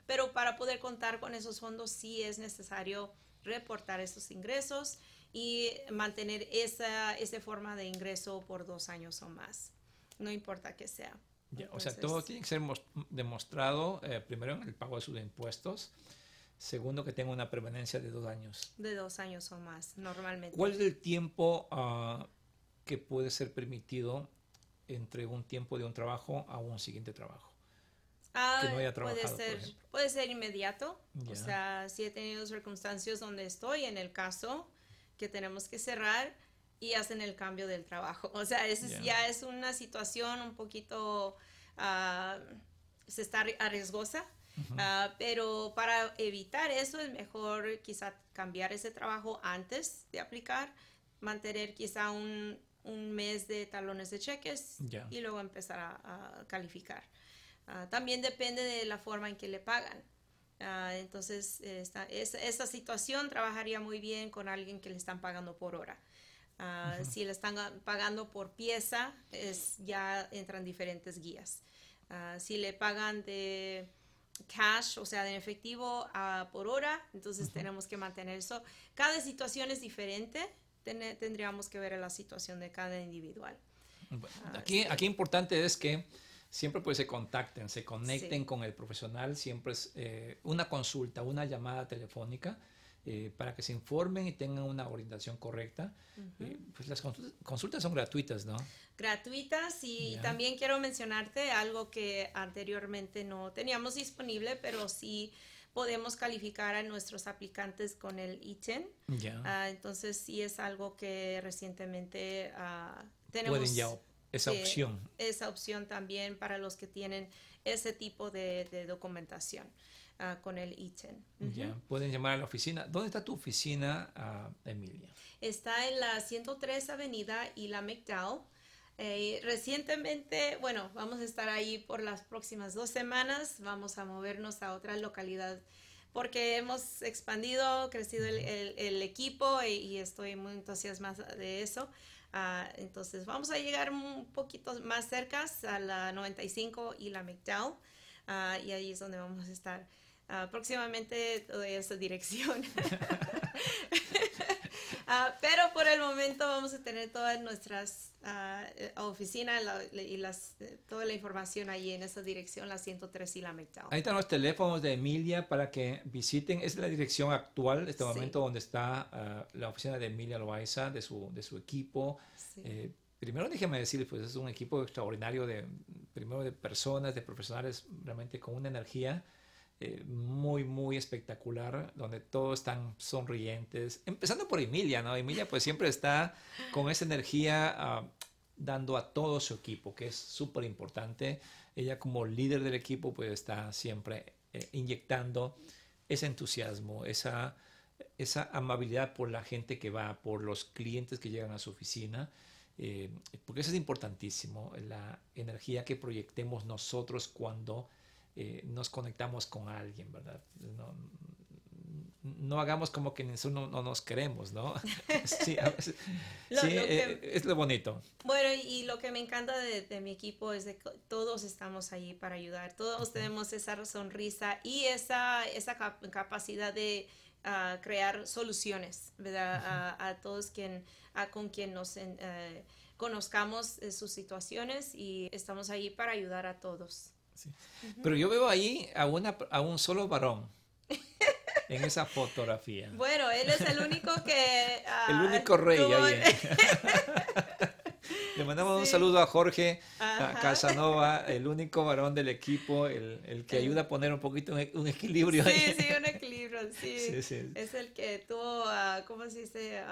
pero para poder contar con esos fondos sí es necesario reportar esos ingresos y mantener esa, esa forma de ingreso por dos años o más, no importa que sea. o sea, todo tiene que ser demostrado eh, primero en el pago de sus impuestos Segundo, que tenga una permanencia de dos años. De dos años o más, normalmente. ¿Cuál es el tiempo ah, que puede ser permitido entre un tiempo de un trabajo a un siguiente trabajo? Ah, que no haya trabajado, puede ser, puede ser inmediato. O sea, si he tenido circunstancias donde estoy, en el caso que tenemos que cerrar y hacen el cambio del trabajo. O sea, ese ya es una situación un poquito, uh, se está arriesgosa Ah, pero para evitar eso es mejor quizá cambiar ese trabajo antes de aplicar, mantener quizá un, un mes de talones de cheques y luego empezar a, calificar. Ah, también depende de la forma en que le pagan. Ah, entonces, esta, esa, situación trabajaría muy bien con alguien que le están pagando por hora. Si le están pagando por pieza, es, ya entran diferentes guías. si le pagan de cash, o sea, de efectivo por hora, entonces tenemos que mantener eso. Cada situación es diferente, tendríamos que ver la situación de cada individual. Ah, aquí, aquí importante es que siempre pues se contacten, se conecten con el profesional, siempre es eh, una consulta, una llamada telefónica eh, para que se informen y tengan una orientación correcta. Eh, pues las consultas son gratuitas, ¿no? Gratuitas y también quiero mencionarte algo que anteriormente no teníamos disponible, pero sí podemos calificar a nuestros aplicantes con el ITIN. Ah, entonces sí es algo que recientemente uh, tenemos. Pueden ya esa opción. Esa opción también para los que tienen ese tipo de, documentación ah, con el ITIN. Ya, pueden llamar a la oficina. ¿Dónde está tu oficina, ah, Emilia? Está en la 103 Avenida y la McDowell. Eh, recientemente, bueno, vamos a estar ahí por las próximas dos semanas. Vamos a movernos a otra localidad porque hemos expandido, crecido el, equipo y, estoy muy entusiasmada de eso. Ah, entonces vamos a llegar un poquito más cerca a la 95 y la McDowell y ahí es donde vamos a estar. Uh, próximamente doy esa dirección. Ah, pero por el momento vamos a tener todas nuestras uh, oficinas y las, eh, toda la información ahí en esa dirección, la 103 y la McDowell. Ahí están los teléfonos de Emilia para que visiten. Es la dirección actual, este momento donde está ah, la oficina de Emilia Loaiza, de su, de su equipo. Eh, primero déjeme decir, pues es un equipo extraordinario de, primero de personas, de profesionales realmente con una energía eh, muy, muy espectacular, donde todos están sonrientes, empezando por Emilia, ¿no? Emilia pues siempre está con esa energía ah, dando a todo su equipo, que es súper importante. Ella como líder del equipo pues está siempre eh, inyectando ese entusiasmo, esa, esa amabilidad por la gente que va, por los clientes que llegan a su oficina. Eh, porque eso es importantísimo, la energía que proyectemos nosotros cuando eh, nos conectamos con alguien, ¿verdad? No, no hagamos como que no, no, nos queremos, ¿no? sí, eh, es lo bonito. Bueno, y lo que me encanta de, mi equipo es que todos estamos ahí para ayudar, todos tenemos esa sonrisa y esa, esa capacidad de ah, crear soluciones, ¿verdad? a, todos quien, a, con quien nos eh, conozcamos sus situaciones y estamos ahí para ayudar a todos. Pero yo veo ahí a, una, a un solo varón en esa fotografía. Bueno, él es el único que... Ah, el único rey ahí. Le mandamos un saludo a Jorge Casanova, el único varón del equipo, el, el que ayuda a poner un poquito un, equilibrio sí, ahí. Sí, un equilibrio, sí. sí, Es el que tuvo, uh, ¿cómo se dice?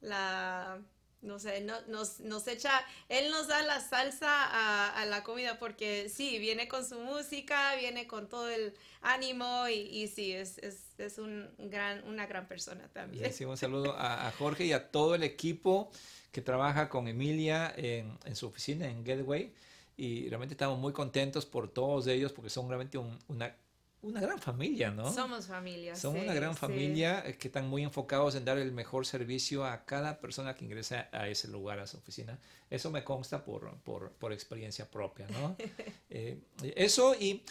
la no sé, no, nos, nos echa, él nos da la salsa a, la comida porque sí, viene con su música, viene con todo el ánimo y, y sí, es, es, es, un gran, una gran persona también. Sí, un saludo a, Jorge y a todo el equipo que trabaja con Emilia en, su oficina en Gateway y realmente estamos muy contentos por todos ellos porque son realmente un, una una gran familia, ¿no? Somos familia. Somos una gran familia que están muy enfocados en dar el mejor servicio a cada persona que ingresa a ese lugar, a su oficina. Eso me consta por, por, por experiencia propia, ¿no? Eh, eso y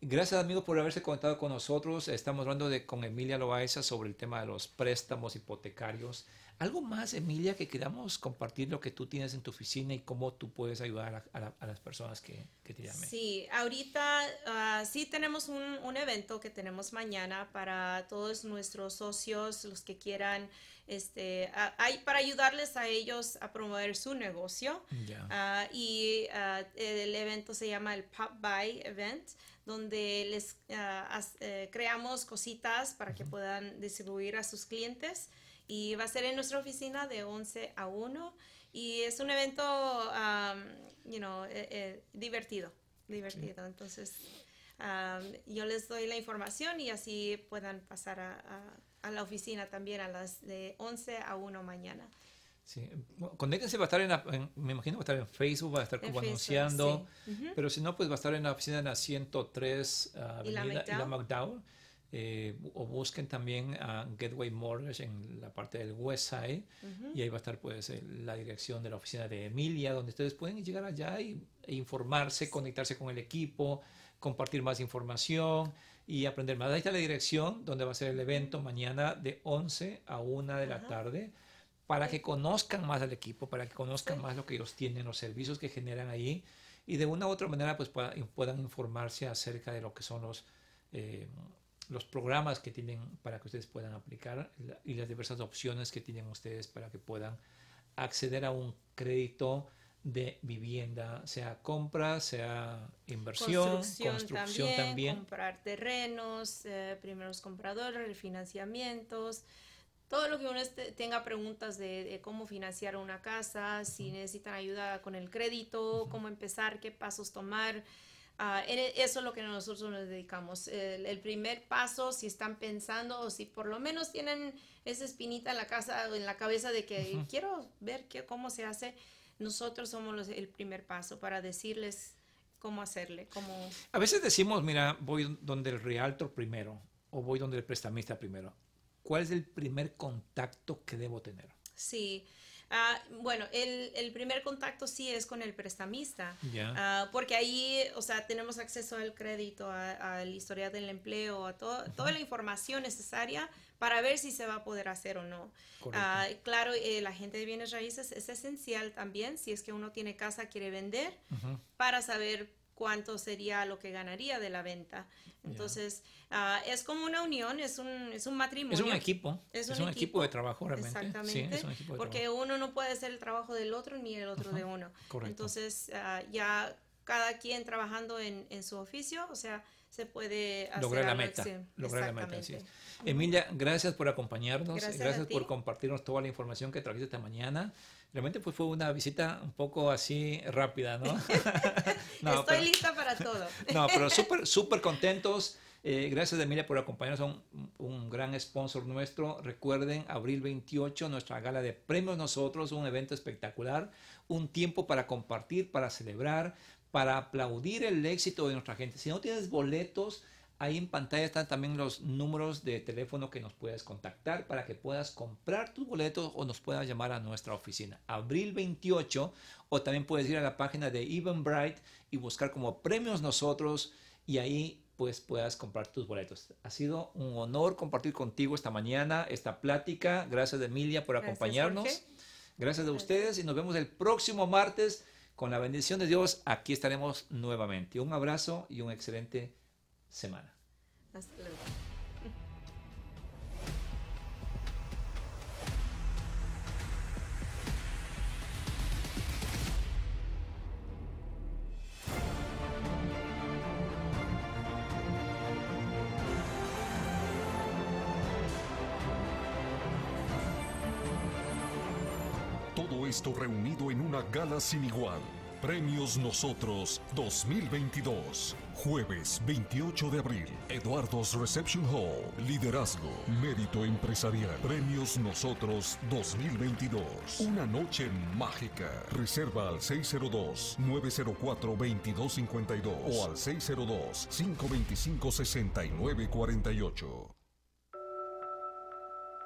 gracias amigo por haberse conectado con nosotros. Estamos hablando de, con Emilia Loaiza sobre el tema de los préstamos hipotecarios. ¿Algo más, Emilia, que queramos compartir lo que tú tienes en tu oficina y cómo tú puedes ayudar a, las personas que, que, te llamen? Sí, ahorita ah, sí tenemos un, un, evento que tenemos mañana para todos nuestros socios, los que quieran, este, hay, para ayudarles a ellos a promover su negocio. Ah, y ah, el evento se llama el Pop Buy Event donde les eh, creamos cositas para que puedan distribuir a sus clientes y va a ser en nuestra oficina de 11 a 1 y es un evento, you know, eh, eh, divertido, divertido. Entonces, yo les doy la información y así puedan pasar a, a, la oficina también a las de 11 a 1 mañana. Sí. Conéctense, va a estar en, me imagino va a estar en Facebook, va a estar como anunciando, pero si no, pues va a estar en la oficina de la 103 uh, y la McDowell eh, o busquen también a Gateway Mortgage en la parte del West Side y ahí va a estar pues eh, la dirección de la oficina de Emilia donde ustedes pueden llegar allá y, e informarse, conectarse con el equipo, compartir más información y aprender más. Ahí está la dirección donde va a ser el evento mañana de 11 a 1 de la tarde para que conozcan más al equipo, para que conozcan más lo que ellos tienen, los servicios que generan ahí y de una u otra manera pues puedan, informarse acerca de lo que son los eh, los programas que tienen para que ustedes puedan aplicar y las diversas opciones que tienen ustedes para que puedan acceder a un crédito de vivienda, sea compra, sea inversión, construcción, también, comprar terrenos, eh, primeros compradores, refinanciamientos, todo lo que uno tenga preguntas de, cómo financiar una casa, si necesitan ayuda con el crédito, cómo empezar, qué pasos tomar Ah, e, eso es lo que nosotros nos dedicamos. El, primer paso, si están pensando o si por lo menos tienen esa espinita en la casa, en la cabeza de que quiero ver qué, cómo se hace, nosotros somos el primer paso para decirles cómo hacerle. Cómo... A veces decimos, mira, voy donde el realtor primero o voy donde el prestamista primero. ¿Cuál es el primer contacto que debo tener? Sí. Ah, bueno, el, el, primer contacto sí es con el prestamista, uh, porque ahí, o sea, tenemos acceso al crédito, a, la historia del empleo, a toda la información necesaria para ver si se va a poder hacer o no. Uh, claro, eh, la gente de bienes raíces es esencial también, si es que uno tiene casa, quiere vender, para saber cuánto sería lo que ganaría de la venta. Entonces, ah, es como una unión, es un, es un matrimonio. Es un equipo. Es un, equipo. de trabajo realmente. Exactamente. es un equipo de porque uno no puede hacer el trabajo del otro ni el otro de uno. Correcto. Entonces, ah, ya cada quien trabajando en, en, su oficio, o sea, se puede hacer lograr la meta. Lograr la meta, así es. Emilia, gracias por acompañarnos. Gracias, gracias por compartirnos toda la información que trajiste esta mañana realmente pues fue una visita un poco así rápida, ¿no? Estoy lista para todo. no, pero súper, súper contentos. Eh, gracias, Emilia, por acompañarnos a un, un, gran sponsor nuestro. Recuerden, abril 28, nuestra gala de premios nosotros, un evento espectacular, un tiempo para compartir, para celebrar, para aplaudir el éxito de nuestra gente. Si no tienes boletos, Ahí en pantalla están también los números de teléfono que nos puedes contactar para que puedas comprar tus boletos o nos puedas llamar a nuestra oficina. Abril 28 o también puedes ir a la página de Bright y buscar como premios nosotros y ahí pues puedas comprar tus boletos. Ha sido un honor compartir contigo esta mañana esta plática. Gracias Emilia por acompañarnos. Gracias a ustedes y nos vemos el próximo martes. Con la bendición de Dios, aquí estaremos nuevamente. Un abrazo y un excelente semana. Hasta luego. Todo esto reunido en una gala sin igual Premios Nosotros 2022. Jueves 28 de abril. Eduardo's Reception Hall. Liderazgo. Mérito empresarial. Premios Nosotros 2022. Una noche mágica. Reserva al 602-904-2252 o al 602-525-6948.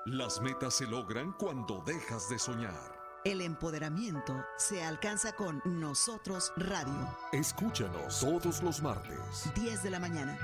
Las metas se logran cuando dejas de soñar. El empoderamiento se alcanza con Nosotros Radio. Escúchanos todos los martes. 10 de la mañana.